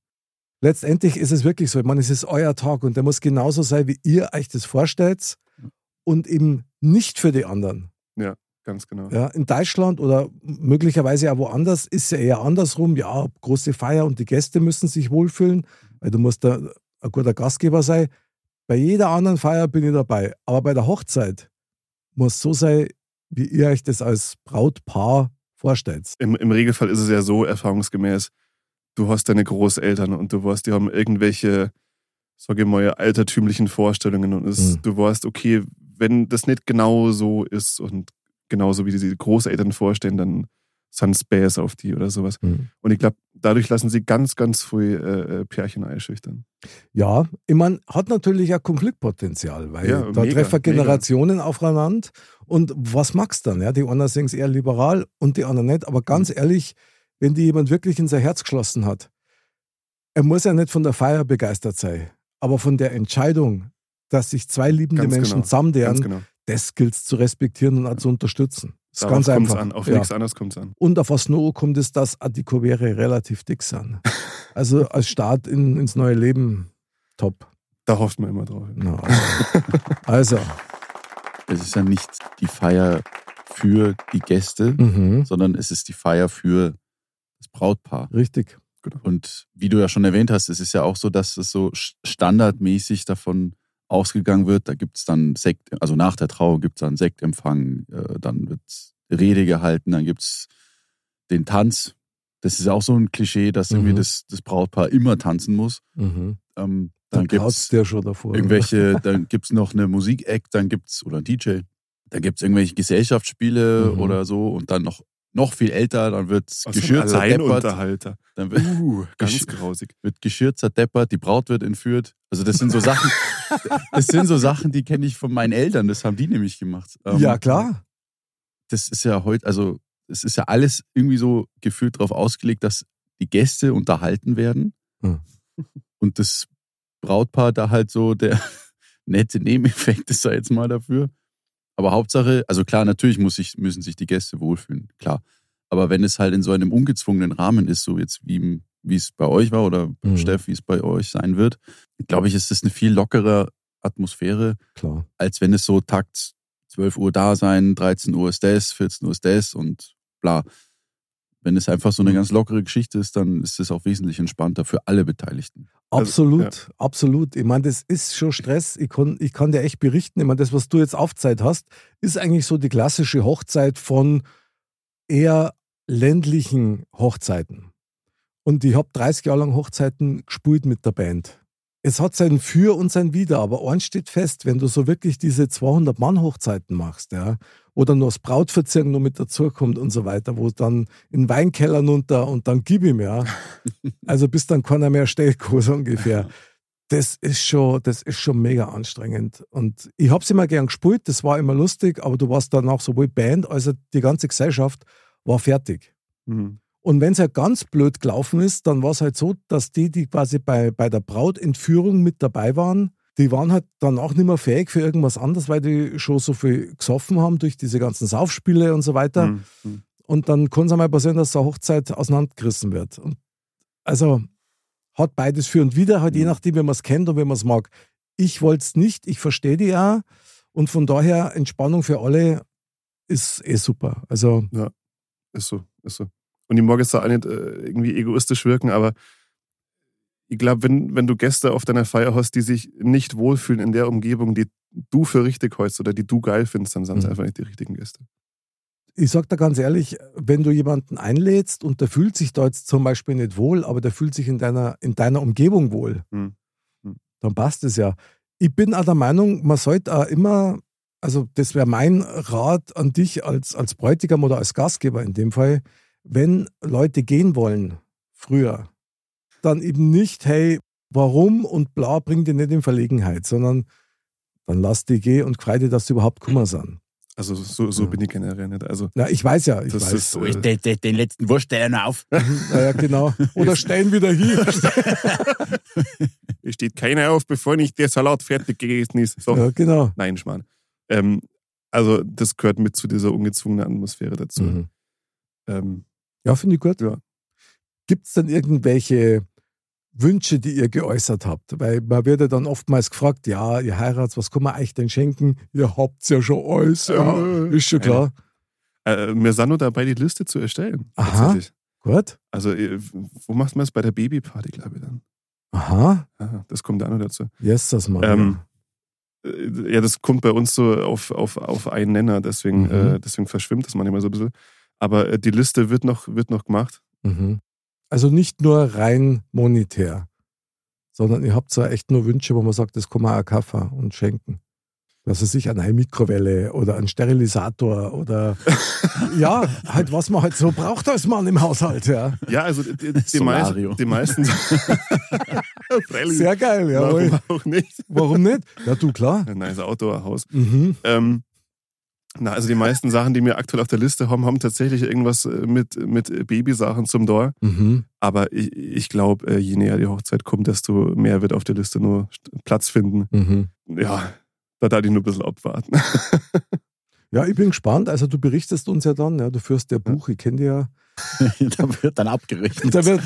Letztendlich ist es wirklich so, ich meine, es ist euer Tag und der muss genauso sein, wie ihr euch das vorstellt und eben nicht für die anderen. Ganz genau. Ja, in Deutschland oder möglicherweise auch woanders ist es ja eher andersrum. Ja, große Feier und die Gäste müssen sich wohlfühlen, weil du musst da ein guter Gastgeber sein. Bei jeder anderen Feier bin ich dabei. Aber bei der Hochzeit muss so sein, wie ihr euch das als Brautpaar vorstellt. Im, Im Regelfall ist es ja so erfahrungsgemäß, du hast deine Großeltern und du weißt, die haben irgendwelche, sage ich mal, altertümlichen Vorstellungen und es, Mhm. du weißt, okay, wenn das nicht genau so ist und genauso wie die Großeltern vorstellen, dann sind Space auf die oder sowas. Mhm. Und ich glaube, dadurch lassen sie ganz, ganz früh äh, äh, Pärchen einschüchtern. Ja, ich meine, hat natürlich ein Konfliktpotenzial, weil Ja, da mega, treffen Generationen aufeinander. Und was magst du dann? Ja, die einen es eher liberal und die anderen nicht. Aber Mhm. ganz ehrlich, wenn die jemand wirklich in sein Herz geschlossen hat, er muss ja nicht von der Feier begeistert sein, aber von der Entscheidung, dass sich zwei liebende Ganz Menschen genau, zusammendehren, genau. das gilt zu respektieren und auch zu unterstützen. Das ist Darauf ganz einfach. an. Auf Ja. nichts anderes kommt es an. Und auf was nur kommt es, dass die Kuvere relativ dick sind. Also als Start in, ins neue Leben top. Da hofft man immer drauf. Na, also, Es ist ja nicht die Feier für die Gäste, mhm, sondern es ist die Feier für das Brautpaar. richtig. Und wie du ja schon erwähnt hast, es ist ja auch so, dass es so standardmäßig davon ausgegangen wird. Da gibt es dann Sekt, also nach der Trauung gibt es dann Sektempfang, äh, dann wird Rede gehalten, dann gibt es den Tanz. Das ist auch so ein Klischee, dass irgendwie Mhm. das, das Brautpaar immer tanzen muss. Mhm. Ähm, Dann dann gibt es dir schon davor. irgendwelche, dann gibt es noch eine Musik-Act, dann gibt es, oder ein DJ, Da gibt's irgendwelche Gesellschaftsspiele Mhm. oder so und dann noch, noch viel älter, dann wird Geschirr zerdeppert. Dann wird, Uh, ganz grausig. wird Geschirr zerdeppert, die Braut wird entführt. Also das sind so Sachen, das sind so Sachen, die kenne ich von meinen Eltern, das haben die nämlich gemacht. Ähm, ja, klar. Das ist ja heute, also es ist ja alles irgendwie so gefühlt darauf ausgelegt, dass die Gäste unterhalten werden Hm. und das Brautpaar da halt so der nette Nebeneffekt ist da jetzt mal dafür. Aber Hauptsache, also klar, natürlich muss ich, müssen sich die Gäste wohlfühlen, klar. Aber wenn es halt in so einem ungezwungenen Rahmen ist, so jetzt wie, wie es bei euch war oder Mhm. Steff, wie es bei euch sein wird, glaube ich, ist das eine viel lockere Atmosphäre, Klar. als wenn es so Takt 12 Uhr da sein, 13 Uhr ist das, 14 Uhr ist das und bla. Wenn es einfach so eine ganz lockere Geschichte ist, dann ist es auch wesentlich entspannter für alle Beteiligten. Also, Absolut, absolut. Ich meine, das ist schon Stress. Ich kann, ich kann dir echt berichten, ich meine, das, was du jetzt aufzeit hast, ist eigentlich so die klassische Hochzeit von eher ländlichen Hochzeiten. Und ich habe 30 Jahre lang Hochzeiten gespielt mit der Band. Es hat sein Für und sein Wider, aber eins steht fest, wenn du so wirklich diese 200-Mann-Hochzeiten machst, ja, dann noch das Brautverzirken noch mit dazukommt und so weiter, wo dann in Weinkeller runter und dann gib ihm, ja. Also bis dann keiner mehr steht, so ungefähr. Das ist schon, das ist schon mega anstrengend. Und ich habe es immer gern gespielt, das war immer lustig, aber du warst danach sowohl Band als auch die ganze Gesellschaft war fertig. Mhm. Und wenn es halt ganz blöd gelaufen ist, dann war es halt so, dass die, die quasi bei, bei der Brautentführung mit dabei waren, die waren halt dann auch nicht mehr fähig für irgendwas anderes, weil die schon so viel gesoffen haben durch diese ganzen Saufspiele und so weiter. Mhm. Mhm. Und dann kann es einmal passieren, dass eine Hochzeit auseinandergerissen wird. Und also hat beides für und wider, halt je nachdem, wie man es kennt und wie man es mag. Ich wollte es nicht, ich verstehe die ja. Und von daher, Entspannung für alle ist eh super. Also, Ist so, ist so. Und ich mag jetzt da auch nicht äh, irgendwie egoistisch wirken, aber ich glaube, wenn, wenn du Gäste auf deiner Feier hast, die sich nicht wohlfühlen in der Umgebung, die du für richtig hältst oder die du geil findest, dann sind es Mhm. einfach nicht die richtigen Gäste. ich sag dir ganz ehrlich, wenn du jemanden einlädst und der fühlt sich da jetzt zum Beispiel nicht wohl, aber der fühlt sich in deiner, in deiner Umgebung wohl, Hm. Hm. dann passt es ja. Ich bin auch der Meinung, man sollte auch immer, also das wäre mein Rat an dich als, als Bräutigam oder als Gastgeber in dem Fall, wenn Leute gehen wollen, früher, dann eben nicht, hey, warum und bla, bring die nicht in Verlegenheit, sondern dann lass die gehen und freu dich, dass sie überhaupt Kummer sind. Also so, so Ja. bin ich generell nicht. Also Na, ich weiß ja, ich Das weiß. ist, So, äh, ich den, den, den letzten Wurststeller noch auf. Naja, genau. Oder stellen wieder hier. es steht keiner auf, bevor nicht der Salat fertig gegessen ist. So. ja, genau. Nein, Schmarrn. Ähm, also das gehört mit zu dieser ungezwungenen Atmosphäre dazu. Mhm. Ähm, Ja, finde ich gut. Ja. Gibt es denn irgendwelche Wünsche, die ihr geäußert habt? Weil man wird ja dann oftmals gefragt, ja, ihr heiratet, was kann man euch denn schenken? Ihr habt's ja schon alles. Ja, Äh, ist schon klar. äh, wir sind nur dabei, die Liste zu erstellen. Aha. Gut. Also, äh, wo macht man es? Bei der Babyparty, glaube ich dann. Aha. Aha, das kommt auch noch dazu. Yes, das mal. Ähm, Äh, Ja, das kommt bei uns so auf, auf, auf einen Nenner, deswegen, Mhm. äh, deswegen verschwimmt das manchmal so ein bisschen. Aber äh, die Liste wird noch, wird noch gemacht. mhm. Also nicht nur rein monetär, sondern ihr habt so echt nur Wünsche, wo man sagt, das kann man auch kaufen und schenken. Dass es sich an eine Mikrowelle oder einen Sterilisator oder ja, halt was man halt so braucht als Mann im Haushalt, ja. Ja, also die, die, meisten, die meisten. Sehr geil, jawohl. Warum auch nicht? Warum nicht? Ja, du, klar. Ein nice Outdoor-Haus. Mhm. Ähm, na, also die meisten Sachen, die wir aktuell auf der Liste haben, haben tatsächlich irgendwas äh, mit, mit Babysachen zum Door. Mhm. Aber ich, ich glaube, je näher die Hochzeit kommt, desto mehr wird auf der Liste nur Platz finden. Mhm. Ja, da darf ich nur ein bisschen abwarten. Ja, ich bin gespannt. Also du berichtest uns ja dann, ja, du führst ja Buch, ich kenne dich ja. da wird dann abgerechnet. Da wird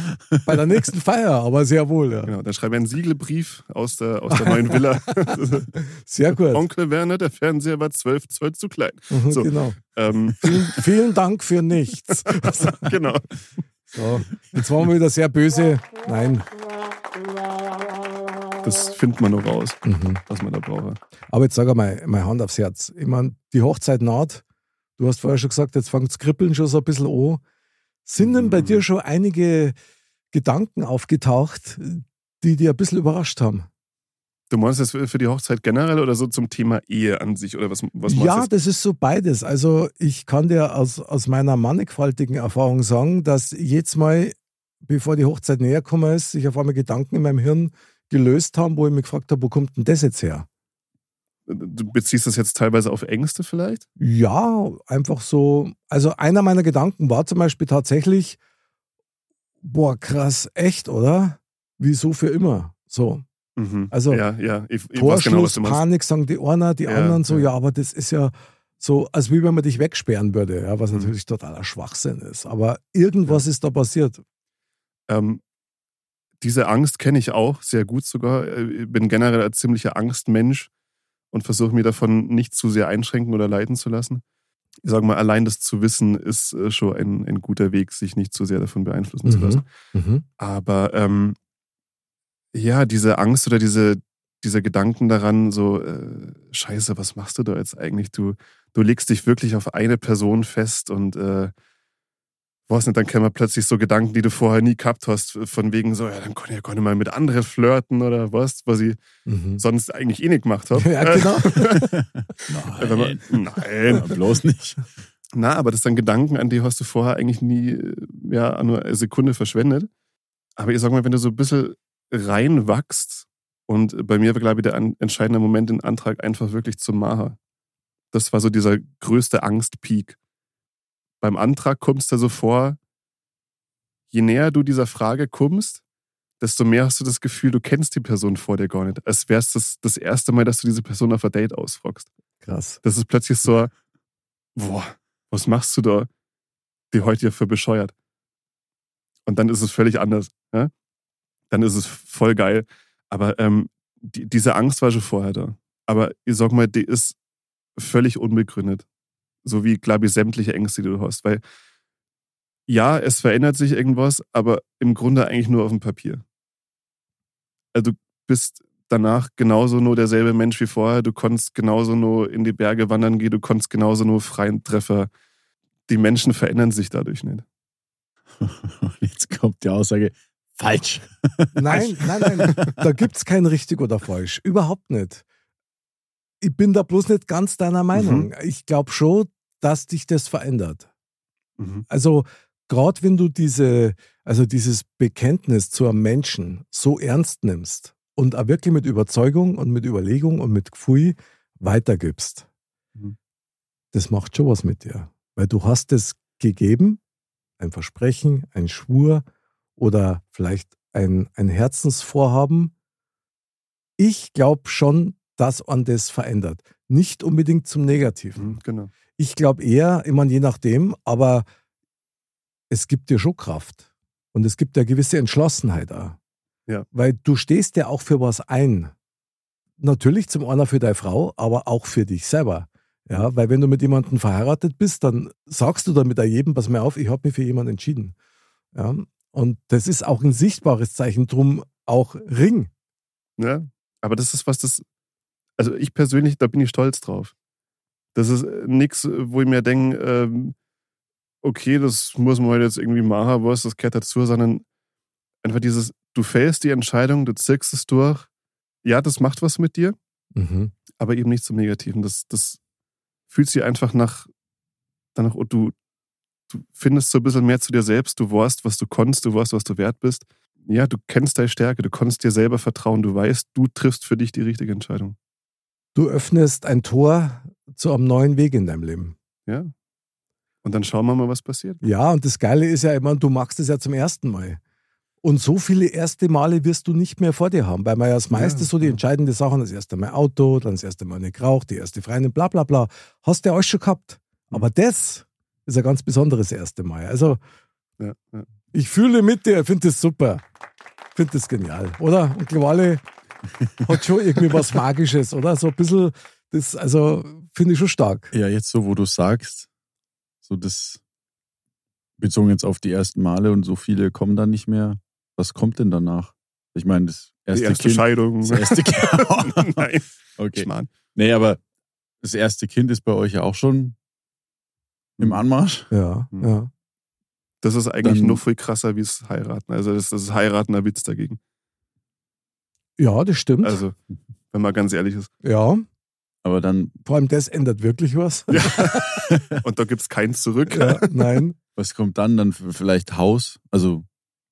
bei der nächsten Feier, aber sehr wohl, ja. Genau, dann schreibe ich einen Siegelbrief aus der, aus der neuen Villa. Sehr gut. Onkel Werner, der Fernseher war 12 Zoll zu klein. Mhm, so. Genau. Ähm, Vielen, vielen Dank für nichts. genau. So, jetzt waren wir wieder sehr böse. Nein. Das findet man noch raus, Mhm. was man da braucht. Aber jetzt sag einmal, meine Hand aufs Herz. Ich meine, die Hochzeit naht. Du hast vorher schon gesagt, jetzt fängt das Kribbeln schon so ein bisschen an. Sind denn bei Mhm. dir schon einige Gedanken aufgetaucht, die dir ein bisschen überrascht haben? Du meinst das für die Hochzeit generell oder so zum Thema Ehe an sich? Oder was, was meinst ja, du? das ist so beides. Also ich kann dir aus, aus meiner mannigfaltigen Erfahrung sagen, dass jetzt mal, bevor die Hochzeit näher gekommen ist, sich auf einmal Gedanken in meinem Hirn gelöst haben, wo ich mich gefragt habe, wo kommt denn das jetzt her? Du beziehst das jetzt teilweise auf Ängste vielleicht? Ja, einfach so. Also einer meiner Gedanken war zum Beispiel tatsächlich, boah, krass, echt, oder? Wieso für immer? So. Mhm. Also ja, ja. Ich, ich weiß Torschluss, genau, was. Panik, sagen die einer, die Ja, anderen so, ja. ja, aber das ist ja so, als wie wenn man dich wegsperren würde, ja, was Mhm. natürlich totaler Schwachsinn ist. Aber irgendwas ist da passiert. Ähm, diese Angst kenne ich auch sehr gut sogar. Äh, Ich bin generell ein ziemlicher Angstmensch und versuche mir davon nicht zu sehr einschränken oder leiten zu lassen. Ich sage mal, allein das zu wissen, ist äh, schon ein, ein guter Weg, sich nicht zu sehr davon beeinflussen zu lassen. Mhm. Aber ähm, ja, diese Angst oder diese, diese Gedanken daran, so, äh, scheiße, was machst du da jetzt eigentlich? Du, du legst dich wirklich auf eine Person fest und äh, weiß nicht, dann kämen plötzlich so Gedanken, die du vorher nie gehabt hast, von wegen so, ja, dann kann ich ja gar nicht mal mit anderen flirten oder was, was ich Mhm. sonst eigentlich eh nicht gemacht habe. Ja, genau. Man, nein. Ja, bloß nicht. Na, aber das sind Gedanken, an die hast du vorher eigentlich nie, ja, nur eine Sekunde verschwendet. Aber ich sag mal, wenn du so ein bisschen reinwachst, und bei mir war, glaube ich, der entscheidende Moment den Antrag einfach wirklich zum Maha. Das war so dieser größte Angstpeak. Beim Antrag kommst du so vor, je näher du dieser Frage kommst, desto mehr hast du das Gefühl, du kennst die Person vor dir gar nicht. Als wäre es das, das erste Mal, dass du diese Person auf ein Date ausfragst. Krass. Das ist plötzlich so, boah, was machst du da? Die heute hier für bescheuert. Und dann ist es völlig anders. Ja? Dann ist es voll geil. Aber ähm, die, diese Angst war schon vorher da. Aber ich sag mal, die ist völlig unbegründet. So wie, glaube ich, sämtliche Ängste, die du hast. Weil ja, es verändert sich irgendwas, aber im Grunde eigentlich nur auf dem Papier. Also du bist danach genauso nur derselbe Mensch wie vorher. Du konntest genauso nur in die Berge wandern gehen, du konntest genauso nur freien Treffer. Die Menschen verändern sich dadurch nicht. Jetzt kommt die Aussage, falsch. Nein, nein, nein. Da gibt es kein richtig oder falsch. Überhaupt nicht. Ich bin da bloß nicht ganz deiner Meinung. Mhm. Ich glaube schon, dass dich das verändert. Mhm. Also, gerade wenn du diese, also dieses Bekenntnis zu einem Menschen so ernst nimmst und auch wirklich mit Überzeugung und mit Überlegung und mit Gefühl weitergibst, Mhm. das macht schon was mit dir. Weil du hast es gegeben, ein Versprechen, ein Schwur oder vielleicht ein, ein Herzensvorhaben. Ich glaube schon, dass man das verändert. Nicht unbedingt zum Negativen. Mhm, Genau. Ich glaube eher, ich meine, je nachdem, aber es gibt dir schon Kraft. Und es gibt ja gewisse Entschlossenheit auch. Ja. Weil du stehst ja auch für was ein. Natürlich zum einen für deine Frau, aber auch für dich selber. Ja, weil wenn du mit jemandem verheiratet bist, dann sagst du damit jedem, pass mir auf, ich habe mich für jemanden entschieden. Ja, und das ist auch ein sichtbares Zeichen, drum auch Ring. Ja, aber das ist was, das, also ich persönlich, da bin ich stolz drauf. Das ist nichts, wo ich mir denke, ähm, okay, das muss man halt jetzt irgendwie machen, was, das gehört dazu, sondern einfach dieses, du fällst die Entscheidung, du ziehst es durch. Ja, das macht was mit dir, Mhm. aber eben nicht zum Negativen. Das, das fühlt sich einfach nach, danach, oh, du, du findest so ein bisschen mehr zu dir selbst, du weißt, was du konntest, du weißt, was du wert bist. Ja, du kennst deine Stärke, du konntest dir selber vertrauen, du weißt, du triffst für dich die richtige Entscheidung. Du öffnest ein Tor zu einem neuen Weg in deinem Leben. Ja. Und dann schauen wir mal, was passiert. Ja, und das Geile ist ja immer, du machst es ja zum ersten Mal. Und so viele erste Male wirst du nicht mehr vor dir haben, weil man ja das meiste Ja, so die ja. entscheidenden Sachen, das erste Mal Auto, dann das erste Mal nicht geraucht, die erste Freundin, bla bla bla, hast du ja alles schon gehabt. Mhm. Aber das ist ein ganz besonderes erste Mal. Also Ja, ja. ich fühle mit dir, finde das super. Finde das genial, oder? Und Globale hat schon irgendwie was Magisches, oder? So ein bisschen, das, also finde ich schon stark. Ja, jetzt so, wo du sagst, so das bezogen jetzt auf die ersten Male und so viele kommen dann nicht mehr. Was kommt denn danach? Ich meine, das erste, Die erste Kind. Scheidung. Das erste Kind. Nein, okay. Schmarrn. Nee, aber das erste Kind ist bei euch ja auch schon im Anmarsch. Ja, Mhm. ja. Das ist eigentlich Dann- noch viel krasser wie das Heiraten. Also das, das ist Heiraten ein Witz dagegen. Ja, das stimmt. Also wenn man ganz ehrlich ist. Ja, Aber dann, vor allem das ändert wirklich was. Ja. Und da gibt's keins zurück. Ja, nein. was kommt dann? Dann vielleicht Haus. Also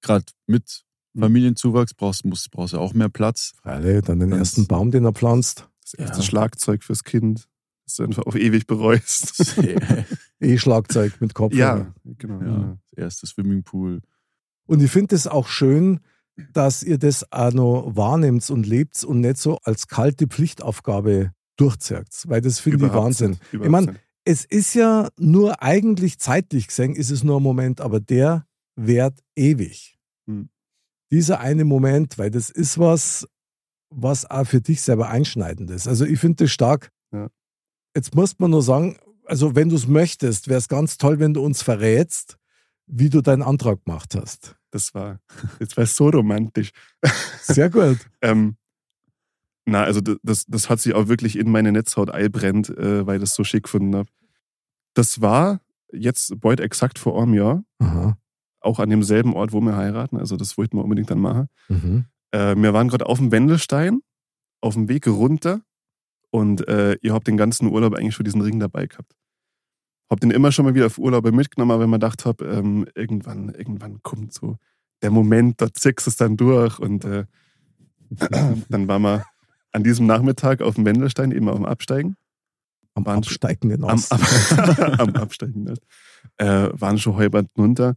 gerade mit Familienzuwachs brauchst du brauchst du auch mehr Platz. Freilich, dann den ersten Baum, den er pflanzt. Das erste Ja. Schlagzeug fürs Kind, das du einfach auf ewig bereust. E-Schlagzeug mit Kopf. ja, genau. ja, das erste Swimmingpool. Und ich finde es auch schön, dass ihr das auch noch wahrnehmt und lebt und nicht so als kalte Pflichtaufgabe durchzieht. Weil das finde ich Wahnsinn. nicht, Ich meine, es ist ja nur eigentlich zeitlich gesehen, ist es nur ein Moment, aber der währt ewig. Hm. Dieser eine Moment, weil das ist was, was auch für dich selber einschneidend ist. Also ich finde das stark. Ja. Jetzt muss man nur sagen, also wenn du es möchtest, wäre es ganz toll, wenn du uns verrätst, wie du deinen Antrag gemacht hast. Das war, jetzt war es so romantisch. Sehr gut. Ähm, na, also das, das hat sich auch wirklich in meine Netzhaut einbrennt, äh, weil ich das so schick gefunden habe. Das war jetzt bald exakt vor einem Jahr, Aha. auch an demselben Ort, wo wir heiraten. Also das wollten wir unbedingt dann machen. Mhm. Äh, wir waren gerade auf dem Wendelstein, auf dem Weg runter und äh, ihr habt den ganzen Urlaub eigentlich schon diesen Ring dabei gehabt. Hab den immer schon mal wieder auf Urlaube mitgenommen, weil man gedacht hab, ähm, irgendwann, irgendwann kommt so der Moment, da zickst es dann durch und äh, dann waren wir an diesem Nachmittag auf dem Wendelstein eben am Absteigen. Am Waren- absteigenden Am, Ast. am, am Absteigen. Nicht? Äh, waren schon halbert runter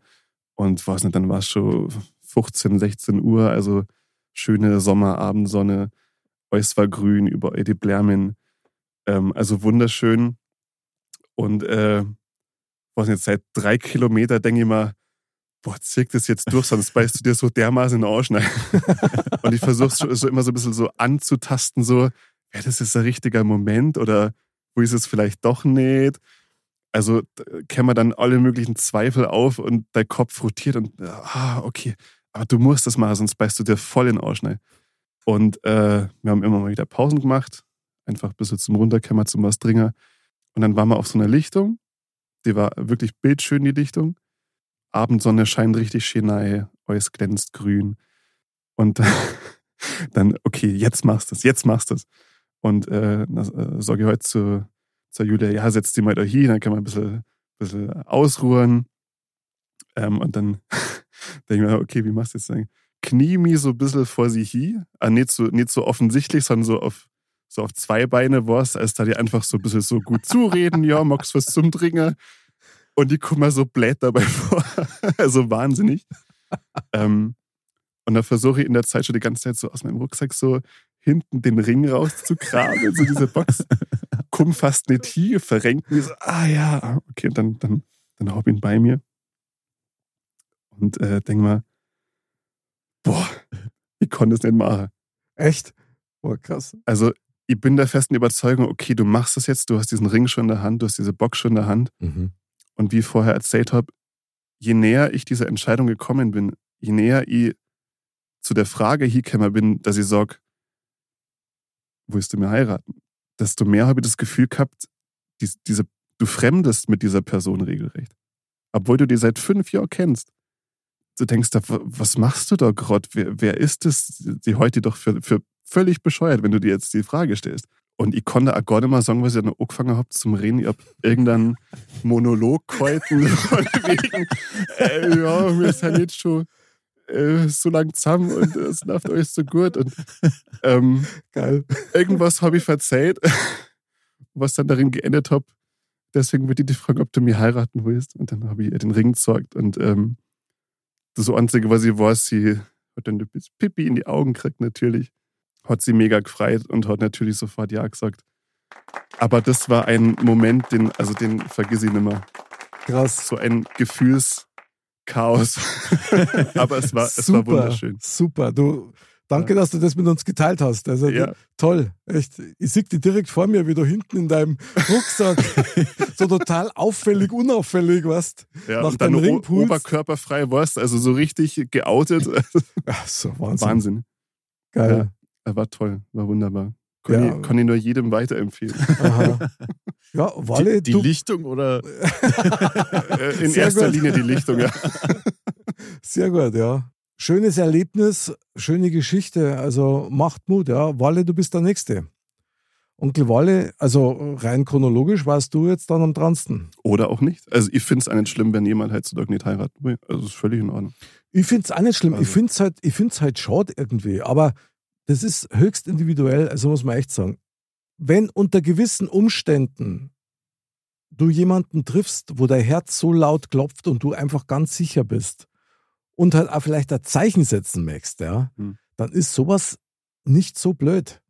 und weiß nicht, dann war es schon 15, 16 Uhr, also schöne Sommerabendsonne, alles war grün, überall die Blärmen, ähm, also wunderschön. Und äh, weiß nicht, seit drei Kilometer denke ich mal, boah, zirk das jetzt durch, sonst beißt du dir so dermaßen in den Arsch rein. Und ich versuche so, immer so ein bisschen so anzutasten, so, ja, das ist der richtige Moment oder wo ist es vielleicht doch nicht? Also kämen dann alle möglichen Zweifel auf und dein Kopf rotiert und ah, okay, aber du musst das machen, sonst beißt du dir voll in den Arsch rein. Und äh, wir haben immer mal wieder Pausen gemacht, einfach ein bisschen zum Runterkämmer, zum was dringen. Und dann waren wir auf so einer Lichtung, die war wirklich bildschön, die Lichtung. Abendsonne scheint richtig schön nahe, alles glänzt grün. Und dann, okay, jetzt machst du es, jetzt machst du es. Und äh, na, äh, sage ich heute zu, zur Julia, ja, setz dich mal da hin, dann kann man ein bisschen, bisschen ausruhen. Ähm, und dann denke ich mir, okay, wie machst du jetzt? Dann knie mich so ein bisschen vor sie hin, ah, nicht, so, nicht so offensichtlich, sondern so auf, so auf zwei Beine warst, als da die einfach so ein bisschen so gut zureden, ja, magst was zum Trinken. Und die kommen so blöd dabei vor. also wahnsinnig. ähm, und dann versuche ich in der Zeit schon die ganze Zeit so aus meinem Rucksack so hinten den Ring rauszukramen, so diese Box. Komm fast nicht hier, verrenkt mich so, ah ja, okay, dann, dann, dann hab ihn bei mir. Und äh, denk mal, boah, ich konnte es nicht machen. Echt? Oh, krass. Also, ich bin der festen Überzeugung, okay, du machst das jetzt, du hast diesen Ring schon in der Hand, du hast diese Box schon in der Hand. Mhm. Und wie ich vorher erzählt habe, je näher ich dieser Entscheidung gekommen bin, je näher ich zu der Frage hingekommen bin, dass ich sage, willst du mir heiraten? Desto mehr habe ich das Gefühl gehabt, dies, diese, du fremdest mit dieser Person regelrecht. Obwohl du die seit fünf Jahren kennst. Du denkst, da, was machst du da gerade? Wer, wer ist das? Die heute doch für, für völlig bescheuert, wenn du dir jetzt die Frage stellst. Und ich konnte auch gar nicht mal sagen, was ich dann angefangen habe zum Reden. Ich habe irgendeinen Monolog gehalten von wegen, äh, ja, wir sind jetzt schon äh, so lang zusammen und es läuft alles so gut. Und ähm, Geil. irgendwas habe ich verzeiht, was dann darin geendet hat. Deswegen würde ich dich fragen, ob du mir heiraten willst. Und dann habe ich ihr den Ring gezeigt. Und ähm, das Einzige, was ich weiß, sie hat dann ein bisschen Pipi in die Augen gekriegt, natürlich. Hat sie mega gefreut und hat natürlich sofort Ja gesagt. Aber das war ein Moment, den, also den vergiss ich nicht mehr. Krass. So ein Gefühlschaos. Aber es war, es war wunderschön. Super. Du, danke, Ja. dass du das mit uns geteilt hast. Also Ja. toll. Echt. Ich sehe dich direkt vor mir, wie du hinten in deinem Rucksack so total auffällig, unauffällig warst. Ja, Nach und dann deinem Ringpuls. oberkörperfrei warst, also so richtig geoutet. Ach so, Wahnsinn. Wahnsinn. Geil. Er war toll, war wunderbar. Kann, Ja. ich, kann ich nur jedem weiterempfehlen. Aha. Ja, Walle, die, die Lichtung oder Äh, In Sehr erster gut. Linie die Lichtung, ja. sehr gut, ja. schönes Erlebnis, schöne Geschichte. Also macht Mut, ja. Walle, du bist der Nächste. Onkel Walle, also rein chronologisch warst du jetzt dann am dransten. Oder auch nicht. Also ich finde es auch nicht schlimm, wenn jemand heutzutage nicht heiraten will. Also ist völlig in Ordnung. Ich finde es auch nicht schlimm. Ich Also- finde es halt, ich find's halt schade irgendwie. Aber das ist höchst individuell, also muss man echt sagen. Wenn unter gewissen Umständen du jemanden triffst, wo dein Herz so laut klopft und du einfach ganz sicher bist und halt auch vielleicht ein Zeichen setzen möchtest, ja, Hm. dann ist sowas nicht so blöd.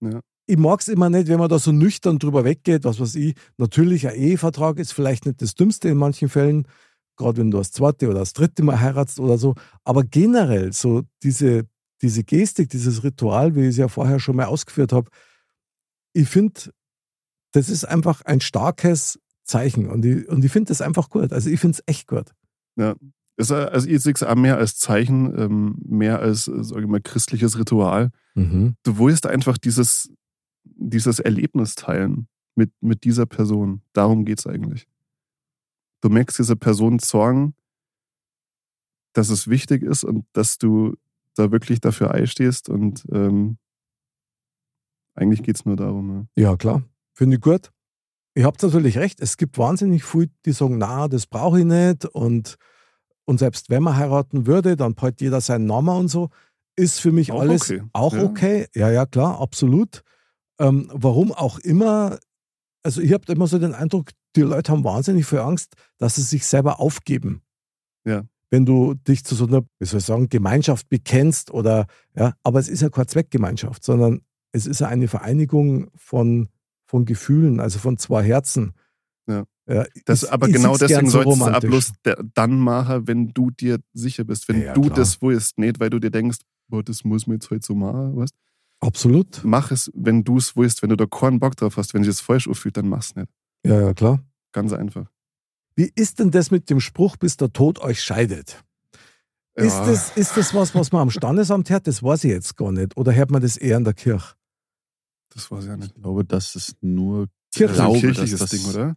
Ja. Ich mag es immer nicht, wenn man da so nüchtern drüber weggeht, was weiß ich. Natürlich, ein Ehevertrag ist vielleicht nicht das Dümmste in manchen Fällen, gerade wenn du das zweite oder das dritte Mal heiratst oder so. Aber generell, so diese, diese Gestik, dieses Ritual, wie ich es ja vorher schon mal ausgeführt habe, ich finde, das ist einfach ein starkes Zeichen und ich, und ich finde das einfach gut. Also ich finde es echt gut. Äh, also ich sehe es auch mehr als Zeichen, ähm, mehr als, äh, sage ich mal, christliches Ritual. Mhm. Du willst einfach dieses, dieses Erlebnis teilen mit, mit dieser Person. Darum geht es eigentlich. Du merkst dieser Person sorgen, dass es wichtig ist und dass du da wirklich dafür einstehst und ähm, eigentlich geht es nur darum. Ja. Ja, klar. Finde ich gut. Ihr habt natürlich recht. Es gibt wahnsinnig viele, die sagen, na, das brauche ich nicht. Und, und selbst wenn man heiraten würde, dann behält jeder seinen Namen und so. Ist für mich Auch alles okay. auch Ja. okay. Ja, ja, klar, absolut. Ähm, warum auch immer, also ich habe immer so den Eindruck, die Leute haben wahnsinnig viel Angst, dass sie sich selber aufgeben. Ja. Wenn du dich zu so einer, wie soll ich sagen, Gemeinschaft bekennst oder, ja, aber es ist ja keine Zweckgemeinschaft, sondern es ist ja eine Vereinigung von, von Gefühlen, also von zwei Herzen. Ja. Ja, Das, ich- aber genau deswegen so sollst du es bloß dann machen, wenn du dir sicher bist, wenn Ja, du klar. das willst, nicht weil du dir denkst, boah, das muss man jetzt heute so machen, weißt? Absolut. Mach es, wenn du es willst, wenn du da keinen Bock drauf hast, wenn sich das falsch anfühlt, dann mach's nicht. Ja, ja, klar. Ganz einfach. Wie ist denn das mit dem Spruch, bis der Tod euch scheidet? Ist, Ja. das, ist das was, was man am Standesamt hört? Das weiß ich jetzt gar nicht. Oder hört man das eher in der Kirche? Das weiß ich ja nicht. Ich glaube, das ist nur. Kirche. Ist ein glaube, kirchliches das, Ding, oder?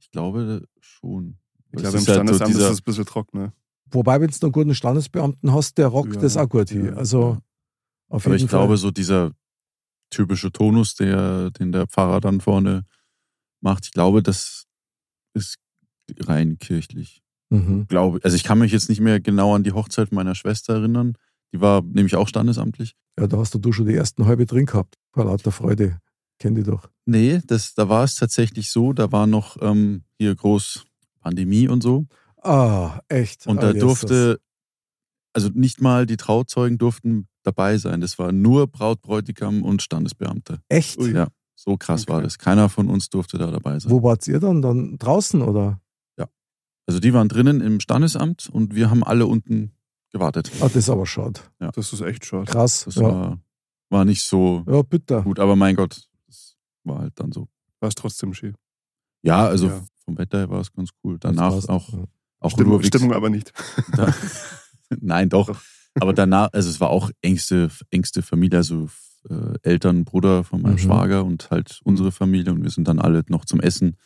Ich glaube schon. Ich glaube, im ist halt so Standesamt ist dieser- das ein bisschen trockener. Wobei, wenn du einen guten Standesbeamten hast, der rockt Ja, das auch gut ja, Also auf Aber jeden ich glaube, Fall. so dieser typische Tonus, der, den der Pfarrer dann vorne macht, ich glaube, das ist rein kirchlich. Mhm. Glaube, also ich kann mich jetzt nicht mehr genau an die Hochzeit meiner Schwester erinnern. Die war nämlich auch standesamtlich. Ja, da hast du schon die ersten halbe drin gehabt. Vor lauter Freude. Kenn die doch. Nee, das, da war es tatsächlich so, da war noch ähm, hier groß Pandemie und so. Ah, echt. Und ah, da Jesus. durfte, also nicht mal die Trauzeugen durften dabei sein. Das war nur Braut, Bräutigam und Standesbeamte. Echt? Ja, so krass war Okay. das. Keiner von uns durfte da dabei sein. Wo wart ihr dann? Dann draußen oder? Also die waren drinnen im Standesamt und wir haben alle unten gewartet. Ah, das ist aber schade. Das ist echt schade. Krass. Das ja. war, war nicht so ja, bitte. gut, aber mein Gott, das war halt dann so. War es trotzdem schön. Ja, also Ja. vom Wetter her war es ganz cool. Danach auch, Ja. auch Stimmung, Stimmung aber nicht. Da, nein, doch. Aber danach, also es war auch engste, engste Familie, also äh, Eltern, Bruder von meinem Mhm. Schwager und halt unsere Familie und wir sind dann alle noch zum Essen.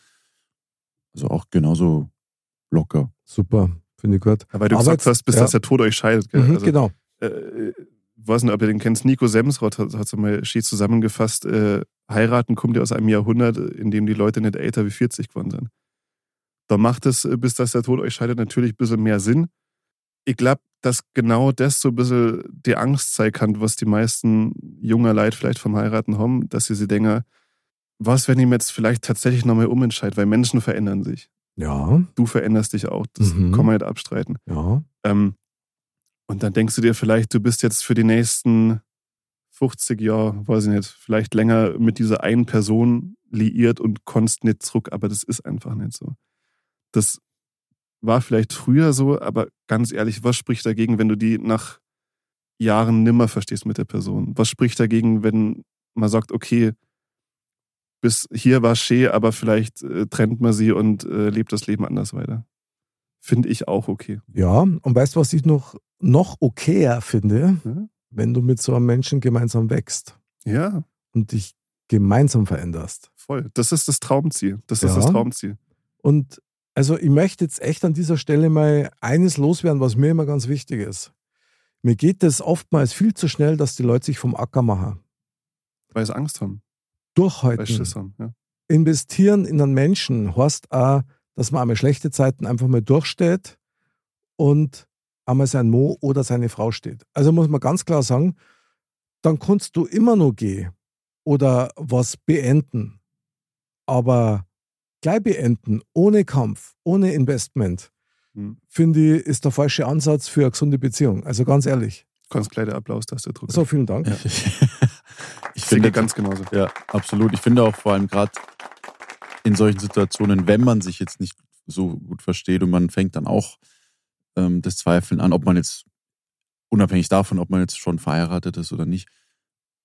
Also auch genauso locker. Super. Finde ich gut. Weil du Aber gesagt hast, bis ja. dass der Tod euch scheidet. Gell? Mhm, also, genau. äh, weiß nicht, ob ihr den kennst, Nico Semsrott hat es mal schön zusammengefasst, äh, heiraten kommt ja aus einem Jahrhundert, in dem die Leute nicht älter wie 40 geworden sind. Da macht es, äh, bis dass der Tod euch scheidet, natürlich ein bisschen mehr Sinn. Ich glaube, dass genau das so ein bisschen die Angst sein kann, was die meisten junger Leute vielleicht vom Heiraten haben, dass sie sich denken, was, wenn ich mir jetzt vielleicht tatsächlich nochmal umentscheide, weil Menschen verändern sich. Ja, Du veränderst dich auch, das Mhm. kann man nicht abstreiten. ja. Ähm, und dann denkst du dir vielleicht, du bist jetzt für die nächsten 50 Jahre, weiß ich nicht, vielleicht länger mit dieser einen Person liiert und konntest nicht zurück, aber das ist einfach nicht so. Das war vielleicht früher so, aber ganz ehrlich, was spricht dagegen, wenn du die nach Jahren nimmer verstehst mit der Person? Was spricht dagegen, wenn man sagt, okay, bis hier war schön, aber vielleicht äh, trennt man sie und äh, lebt das Leben anders weiter? Finde ich auch okay. Ja, und weißt du, was ich noch, noch okayer finde? Ja. Wenn du mit so einem Menschen gemeinsam wächst Ja, und dich gemeinsam veränderst. Voll. Das ist das Traumziel. Das ist Ja. das Traumziel. Und also ich möchte jetzt echt an dieser Stelle mal eines loswerden, was mir immer ganz wichtig ist. Mir geht es oftmals viel zu schnell, dass die Leute sich vom Acker machen. Weil sie Angst haben, Durchhalten, haben. Ja. investieren in einen Menschen heißt auch, dass man einmal schlechte Zeiten einfach mal durchsteht und einmal sein Mo oder seine Frau steht. Also muss man ganz klar sagen, dann kannst du immer noch gehen oder was beenden. Aber gleich beenden, ohne Kampf, ohne Investment, Hm. finde ich, ist der falsche Ansatz für eine gesunde Beziehung. Also ganz ehrlich. Ganz kleiner Applaus, dass der Druck. So, vielen Dank. Ja. finde ganz genauso. Ja, absolut. Ich finde auch vor allem gerade in solchen Situationen, wenn man sich jetzt nicht so gut versteht und man fängt dann auch ähm, das Zweifeln an, ob man jetzt, unabhängig davon, ob man jetzt schon verheiratet ist oder nicht.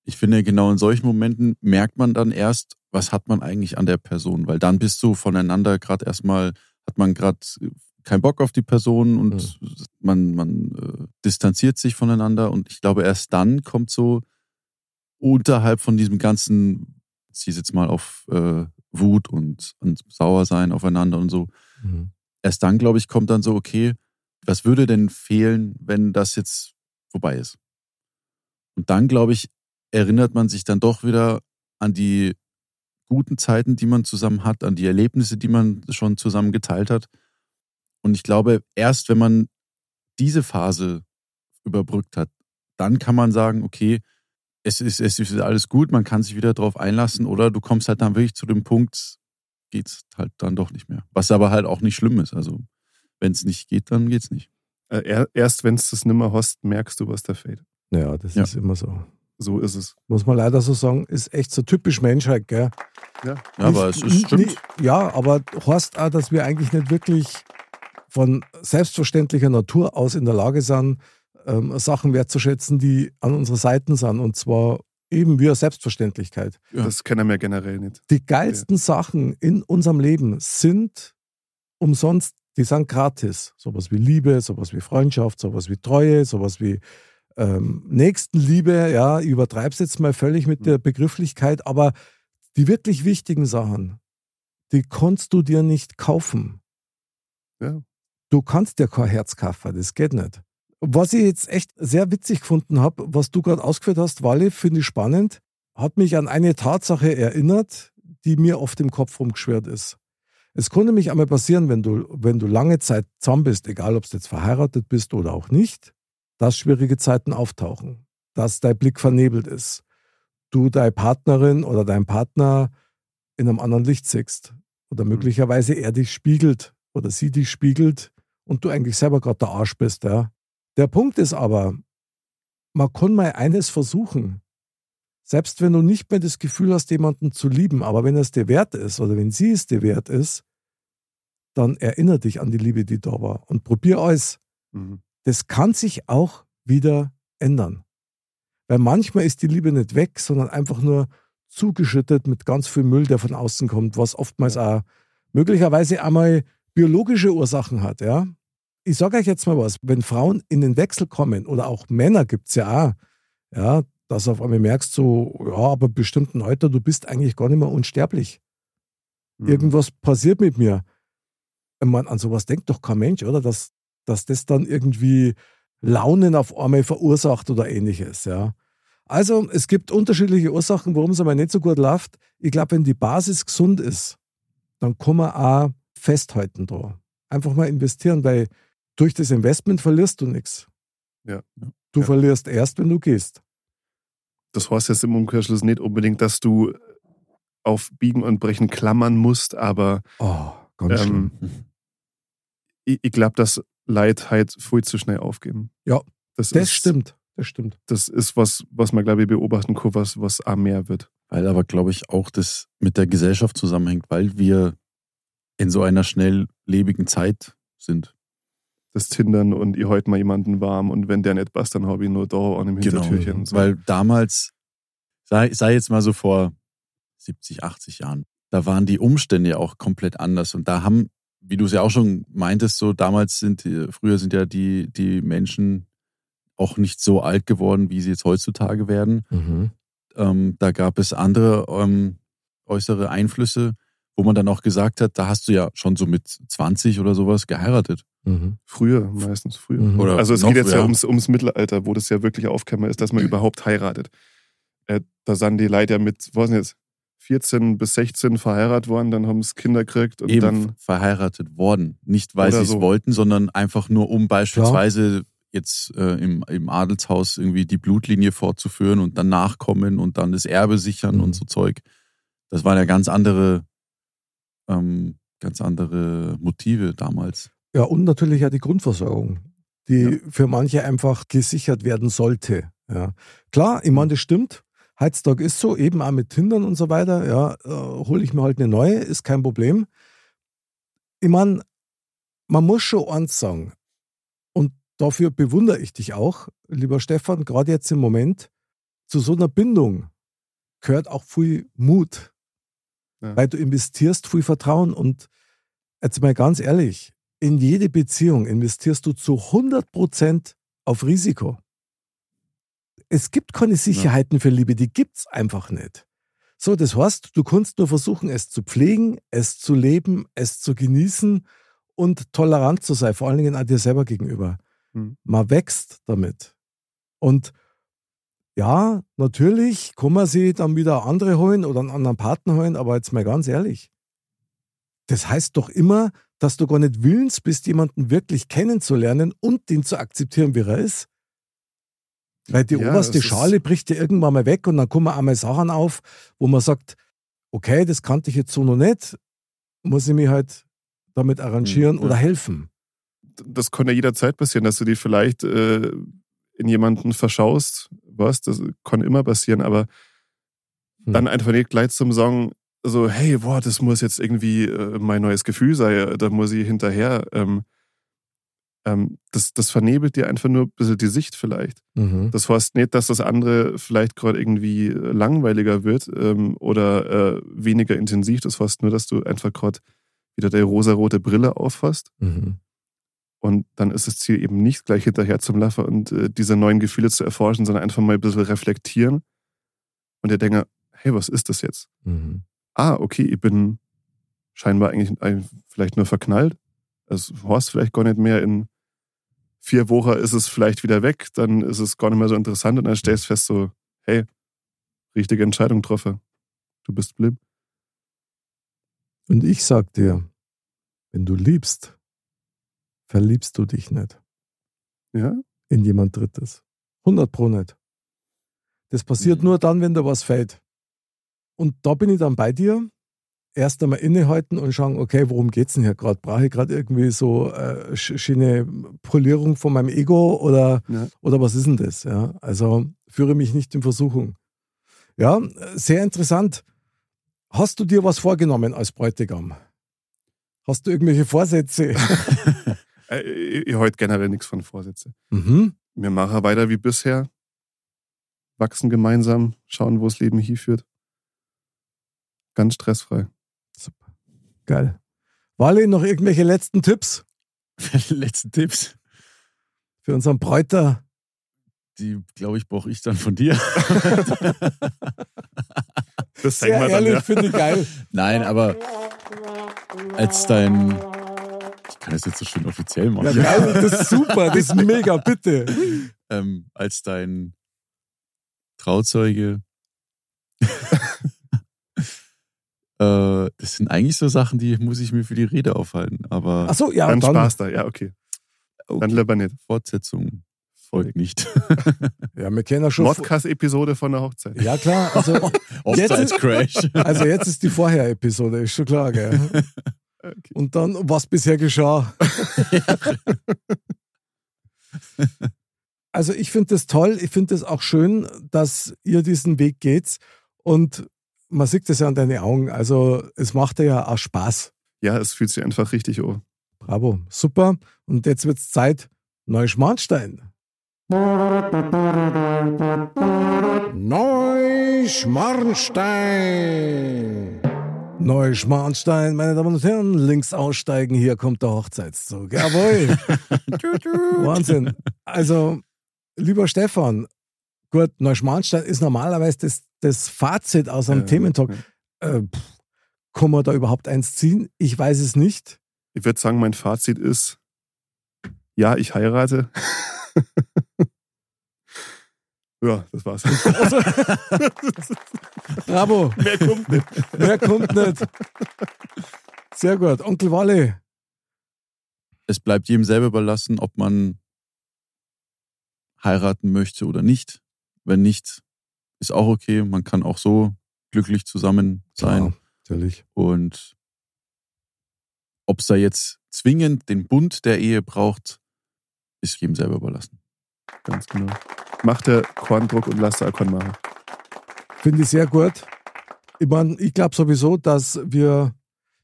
Ich finde, genau in solchen Momenten merkt man dann erst, was hat man eigentlich an der Person, weil dann bist du voneinander gerade erstmal, hat man gerade keinen Bock auf die Person und man, man äh, distanziert sich voneinander und ich glaube, erst dann kommt so unterhalb von diesem ganzen, ich ziehe jetzt mal auf äh, Wut und, und Sauersein aufeinander und so, Mhm. erst dann, glaube ich, kommt dann so, okay, was würde denn fehlen, wenn das jetzt vorbei ist? Und dann, glaube ich, erinnert man sich dann doch wieder an die guten Zeiten, die man zusammen hat, an die Erlebnisse, die man schon zusammen geteilt hat. Und ich glaube, erst wenn man diese Phase überbrückt hat, dann kann man sagen, okay, es ist, es ist alles gut, man kann sich wieder darauf einlassen oder du kommst halt dann wirklich zu dem Punkt, geht's halt dann doch nicht mehr. Was aber halt auch nicht schlimm ist. Also, wenn es nicht geht, dann geht's nicht. Äh, er- erst wenn es das nimmer hast, merkst du, was da fehlt. Ja, das Ja. ist immer so. So ist es. Muss man leider so sagen, ist echt so typisch Menschheit, gell? Ja. Ja, aber es ist, stimmt. Ja, aber heißt auch, dass wir eigentlich nicht wirklich von selbstverständlicher Natur aus in der Lage sind, ähm, Sachen wertzuschätzen, die an unserer Seite sind. Und zwar eben wie eine Selbstverständlichkeit. Ja. Das kennen wir generell nicht. Die geilsten Sachen in unserem Leben sind umsonst, die sind gratis. Sowas wie Liebe, sowas wie Freundschaft, sowas wie Treue, sowas wie ähm, Nächstenliebe. Ja, ich übertreib's jetzt mal völlig mit der Begrifflichkeit, aber die wirklich wichtigen Sachen, die kannst du dir nicht kaufen. Ja. Du kannst dir kein Herz kaufen, das geht nicht. Was ich jetzt echt sehr witzig gefunden habe, was du gerade ausgeführt hast, Wally, finde ich spannend, hat mich an eine Tatsache erinnert, die mir oft im Kopf rumgeschwirrt ist. Es konnte mich einmal passieren, wenn du, wenn du lange Zeit zusammen bist, egal ob du jetzt verheiratet bist oder auch nicht, dass schwierige Zeiten auftauchen, dass dein Blick vernebelt ist, du deine Partnerin oder dein Partner in einem anderen Licht siehst oder möglicherweise er dich spiegelt oder sie dich spiegelt und du eigentlich selber gerade der Arsch bist. Ja. Der Punkt ist aber, man kann mal eines versuchen. Selbst wenn du nicht mehr das Gefühl hast, jemanden zu lieben, aber wenn es dir wert ist oder wenn sie es dir wert ist, dann erinnere dich an die Liebe, die da war und probier alles. Mhm. Das kann sich auch wieder ändern. Weil manchmal ist die Liebe nicht weg, sondern einfach nur zugeschüttet mit ganz viel Müll, der von außen kommt, was oftmals auch möglicherweise einmal biologische Ursachen hat. Ja? Ich sage euch jetzt mal was, wenn Frauen in den Wechsel kommen oder auch Männer gibt es ja auch, ja, dass du auf einmal merkst, so, ja, aber bestimmten Alter, du bist eigentlich gar nicht mehr unsterblich. Mhm. Irgendwas passiert mit mir. Ich meine, an sowas denkt doch kein Mensch, oder? Dass, dass das dann irgendwie Launen auf einmal verursacht oder ähnliches, ja. Also, es gibt unterschiedliche Ursachen, warum es einmal nicht so gut läuft. Ich glaube, wenn die Basis gesund ist, dann kann man auch festhalten da. Einfach mal investieren, weil durch das Investment verlierst du nichts. Ja. Du Ja. verlierst erst, wenn du gehst. Das heißt jetzt im Umkehrschluss nicht unbedingt, dass du auf Biegen und Brechen klammern musst, aber Oh, ganz schlimm. ähm, ich, ich glaube, dass Leid halt viel zu schnell aufgeben. Ja, das, Das ist, stimmt. Das stimmt. Das ist was, was man, glaube ich, beobachten kann, was, was auch mehr wird. Weil aber, glaube ich, auch das mit der Gesellschaft zusammenhängt, weil wir in so einer schnelllebigen Zeit sind. Das Tindern und ich heute mal jemanden warm und wenn der nicht passt, dann habe ich nur da an dem Hintertürchen. So. Genau. Weil damals, sei, sei jetzt mal so vor 70, 80 Jahren, da waren die Umstände ja auch komplett anders. Und da haben, wie du es ja auch schon meintest, so damals sind, die- früher sind ja die, die Menschen auch nicht so alt geworden, wie sie jetzt heutzutage werden. Mhm. Ähm, da gab es andere ähm, äußere Einflüsse, wo man dann auch gesagt hat, da hast du ja schon so mit 20 oder sowas geheiratet. Mhm. Früher, meistens früher. Mhm. Oder Also es geht jetzt ja, ja. ums, ums Mittelalter, wo das ja wirklich aufkäme, ist, dass man überhaupt heiratet. Äh, da sind die Leute ja mit, was denn jetzt, 14 bis 16 verheiratet worden, dann haben sie Kinder gekriegt und Eben dann, verheiratet worden. Nicht, weil sie es so. wollten, sondern einfach nur, um beispielsweise jetzt äh, im, im Adelshaus irgendwie die Blutlinie fortzuführen und dann nachkommen und dann das Erbe sichern Mhm. und so Zeug. Das waren ja ganz andere, ähm, ganz andere Motive damals. Ja, und natürlich ja die Grundversorgung, die Ja. für manche einfach gesichert werden sollte. Ja. Klar, ich meine, das stimmt. Heutzutage ist so, eben auch mit Tindern und so weiter. Ja, äh, hole ich mir halt eine neue, ist kein Problem. Ich meine, man muss schon eins sagen, und dafür bewundere ich dich auch, lieber Stefan, gerade jetzt im Moment, zu so einer Bindung gehört auch viel Mut. Ja. Weil du investierst viel Vertrauen und jetzt mal ganz ehrlich, in jede Beziehung investierst du zu 100% auf Risiko. Es gibt keine Sicherheiten für Liebe, die gibt's einfach nicht. So, das heißt, du kannst nur versuchen, es zu pflegen, es zu leben, es zu genießen und tolerant zu sein, vor allen Dingen auch dir selber gegenüber. Hm. Man wächst damit. Und ja, natürlich kann man sich dann wieder andere holen oder einen anderen Partner holen, aber jetzt mal ganz ehrlich, das heißt doch immer, dass du gar nicht willens bist, jemanden wirklich kennenzulernen und den zu akzeptieren, wie er ist. Weil die Ja, oberste Schale bricht ja irgendwann mal weg und dann kommen einmal Sachen auf, wo man sagt, okay, das kannte ich jetzt so noch nicht, muss ich mich halt damit arrangieren Hm, ja. oder helfen. das kann ja jederzeit passieren, dass du dich vielleicht äh, in jemanden verschaust. Was? Das kann immer passieren, aber Hm. dann einfach nicht gleich zum Sagen, so, hey, boah, das muss jetzt irgendwie äh, mein neues Gefühl sein, da muss ich hinterher. Ähm, ähm, das, das vernebelt dir einfach nur ein bisschen die Sicht vielleicht. Mhm. Das heißt nicht, dass das andere vielleicht gerade irgendwie äh, langweiliger wird ähm, oder äh, weniger intensiv. Das heißt nur, dass du einfach gerade wieder die rosarote Brille auffasst. Mhm. Und dann ist das Ziel eben nicht gleich hinterher zum Laffer und äh, diese neuen Gefühle zu erforschen, sondern einfach mal ein bisschen reflektieren und dir denken, hey, was ist das jetzt? Mhm. Ah, okay, ich bin scheinbar eigentlich vielleicht nur verknallt. Es horst vielleicht gar nicht mehr. In vier Wochen ist es vielleicht wieder weg, dann ist es gar nicht mehr so interessant und dann stellst du fest so, hey, richtige Entscheidung getroffen. Du bist blind. Und ich sag dir, wenn du liebst, verliebst du dich nicht Ja? in jemand Drittes. 100 Pro nicht. Das passiert Mhm. nur dann, wenn da was fällt. Und da bin ich dann bei dir. Erst einmal innehalten und schauen, okay, worum geht's denn hier gerade? Brauche ich gerade irgendwie so äh, sch- schöne Polierung von meinem Ego oder, Ja. oder was ist denn das? Ja, also führe mich nicht in Versuchung. Ja, sehr interessant. Hast du dir was vorgenommen als Bräutigam? Hast du irgendwelche Vorsätze? Äh, ich, heute generell nichts von Vorsätze. mhm. Wir machen weiter wie bisher. Wachsen gemeinsam, schauen, wo das Leben hinführt. Ganz stressfrei. Geil. Wally, noch irgendwelche letzten Tipps Letzten Tipps. für unseren Bräuter? Die, glaube ich, brauche ich dann von dir. Das Sehr ehrlich, finde ich geil. Nein, aber als dein. Ich kann das jetzt so schön offiziell machen. Ja, das ist super, das ist mega, bitte. ähm, als dein Trauzeuge. äh, das sind eigentlich so Sachen, die muss ich mir für die Rede aufhalten. Aber Achso, ja, Dann, dann, Spaß da, ja, okay. okay, Dann lieber nicht. Fortsetzung folgt nicht. Ja, wir kennen ja schon. Modcast-Episode von der Hochzeit. Ja, klar, also, Hochzeitscrash. also jetzt ist die Vorher-Episode, ist schon klar, gell? Und dann, was bisher geschah. Also ich finde das toll, ich finde es auch schön, dass ihr diesen Weg geht und man sieht das ja an deinen Augen, also es macht dir ja auch Spaß. Ja, es fühlt sich einfach richtig an. Bravo, super. Und jetzt wird es Zeit, Neuschmarnstein. Neuschmarnstein. Neuschmarnstein, meine Damen und Herren, links aussteigen, hier kommt der Hochzeitszug. Jawohl. Wahnsinn. Also, lieber Stefan, gut, Neuschmarnstein ist normalerweise das, das Fazit aus einem Äh, Thementalk. Äh, pff, Kann man da überhaupt eins ziehen? Ich weiß es nicht. Ich würde sagen, mein Fazit ist, ja, ich heirate. ja, das war's. Bravo. Mehr kommt nicht. Mehr kommt nicht. Sehr gut. Onkel Walle. Es bleibt jedem selber überlassen, ob man heiraten möchte oder nicht. Wenn nicht, ist auch okay. Man kann auch so glücklich zusammen sein. Ja, natürlich. Und ob es da jetzt zwingend den Bund der Ehe braucht, ist jedem selber überlassen. Ganz genau. Macht der Korndruck und lasst der Alkorn machen. Finde ich sehr gut. Ich meine, ich glaube sowieso, dass wir,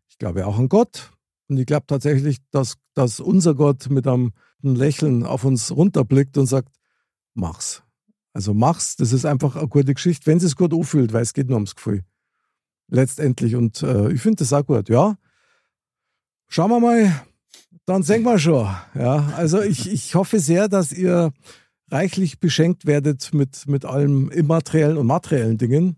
ich glaube auch an Gott. Und ich glaube tatsächlich, dass, dass unser Gott mit einem, einem Lächeln auf uns runterblickt und sagt, mach's. Also mach's. Das ist einfach eine gute Geschichte, wenn es gut anfühlt, weil es geht nur ums Gefühl. Letztendlich. Und äh, ich finde das auch gut, ja. Schauen wir mal, dann sehen wir schon. Ja, also ich, ich hoffe sehr, dass ihr reichlich beschenkt werdet mit, mit allem immateriellen und materiellen Dingen.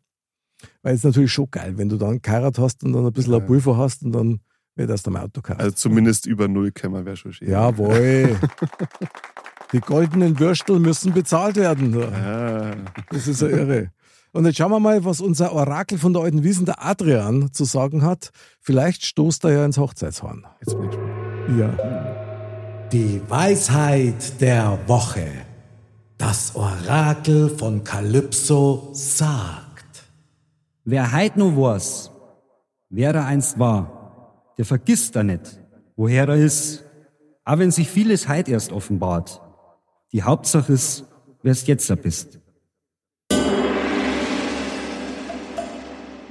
Weil es ist natürlich schon geil, wenn du dann geheiratet hast und dann ein bisschen Ja. ein Pulver hast und dann wird das dein Auto kaufen. Also zumindest über null Kämmer wäre schon schön. Jawohl. Die goldenen Würstel müssen bezahlt werden. Ah, Das ist ja irre. Und jetzt schauen wir mal, was unser Orakel von der alten Wiesen, der Adrian, zu sagen hat. Vielleicht stoßt er ja ins Hochzeitshorn. jetzt bin ich gespannt. Ja. Die Weisheit der Woche. Das Orakel von Kalypso sagt. Wer heut noch weiß, wer er einst war, der vergisst er nicht, woher er ist, auch wenn sich vieles heut erst offenbart. Die Hauptsache ist, wer es jetzt da bist.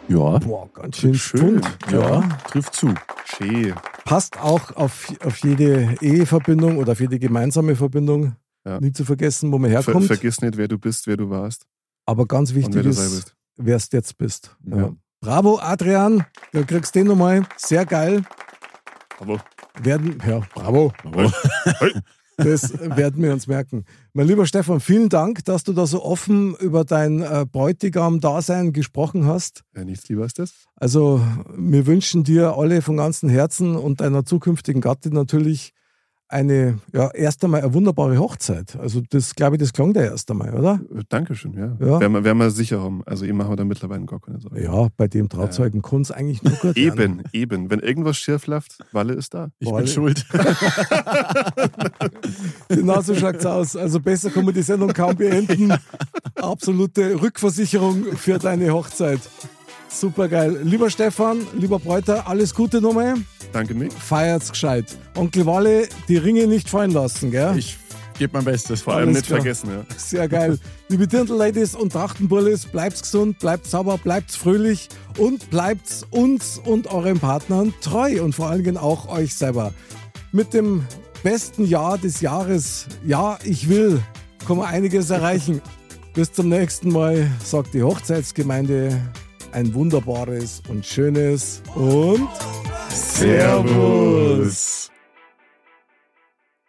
Ja, Boah, ganz schön Schön. Pfund. ja, trifft zu. Schön. Passt auch auf, auf jede Eheverbindung oder auf jede gemeinsame Verbindung. Ja. Nie zu vergessen, wo man Ver herkommt. vergiss nicht, wer du bist, wer du warst Aber ganz wer wichtig sein ist, wer es jetzt bist. Ja. Ja. Bravo, Adrian. Du kriegst den nochmal. Sehr geil. Aber Werden, ja, bravo. Hey. Das werden wir uns merken. Mein lieber Stefan, vielen Dank, dass du da so offen über dein äh, Bräutigam-Dasein gesprochen hast. ja, nichts lieber als das. Also, wir wünschen dir alle von ganzem Herzen und deiner zukünftigen Gattin natürlich eine, ja, erst einmal eine wunderbare Hochzeit. Also, das glaube ich, das klang der erst einmal, oder? Äh, Dankeschön, ja. Ja. Werden, wir, werden wir sicher haben. Also, ihr macht da mittlerweile gar keine Sorgen. Ja, bei dem Trauzeugen kann es eigentlich nur gut. Eben, eben. Wenn irgendwas schief läuft, Walle ist da. Ich Boah, bin schuld. Genau so schaut's aus. Also besser kann man die Sendung kaum beenden. Absolute Rückversicherung für deine Hochzeit. Super geil. Lieber Stefan, lieber Bräuter, alles Gute nochmal. Danke, Nick. Feiert's gescheit. Onkel Walle, die Ringe nicht fallen lassen, gell? Ich gebe mein Bestes. Vor allem Alles nicht klar. vergessen, ja. Sehr geil. Liebe Dirndl-Ladies und Trachtenbullis, bleibt's gesund, bleibt sauber, bleibt's fröhlich und bleibt's uns und euren Partnern treu und vor allen Dingen auch euch selber. Mit dem besten Jahr des Jahres, ja, ich will, kann man einiges erreichen. Bis zum nächsten Mal, sagt die Hochzeitsgemeinde. Ein wunderbares und schönes und Servus.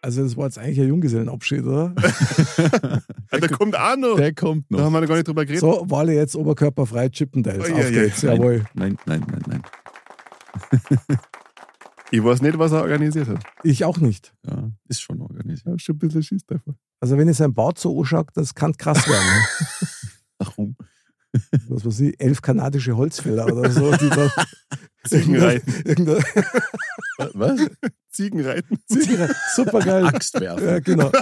also das war jetzt eigentlich ein Junggesellenabschied, oder? Ja, da kommt Arno. Der kommt Da noch. haben wir noch gar nicht drüber geredet. So, Wale jetzt oberkörperfrei Chippendales. Oh, Auf ja, ja, geht's, Nein, jawohl. Nein, nein, nein, nein. Ich weiß nicht, was er organisiert hat. Ich auch nicht. Ja, ist schon organisiert. Ich hab schon ein bisschen Schiss davon. Also wenn ich sein Bart so anschaue, das kann krass werden. Ne? Warum? Was weiß ich, elf kanadische Holzfäller oder so. Die da Ziegenreiten. irgendein, Was? Ziegenreiten. irgendein, super geil. Axt werfen. Ja, genau.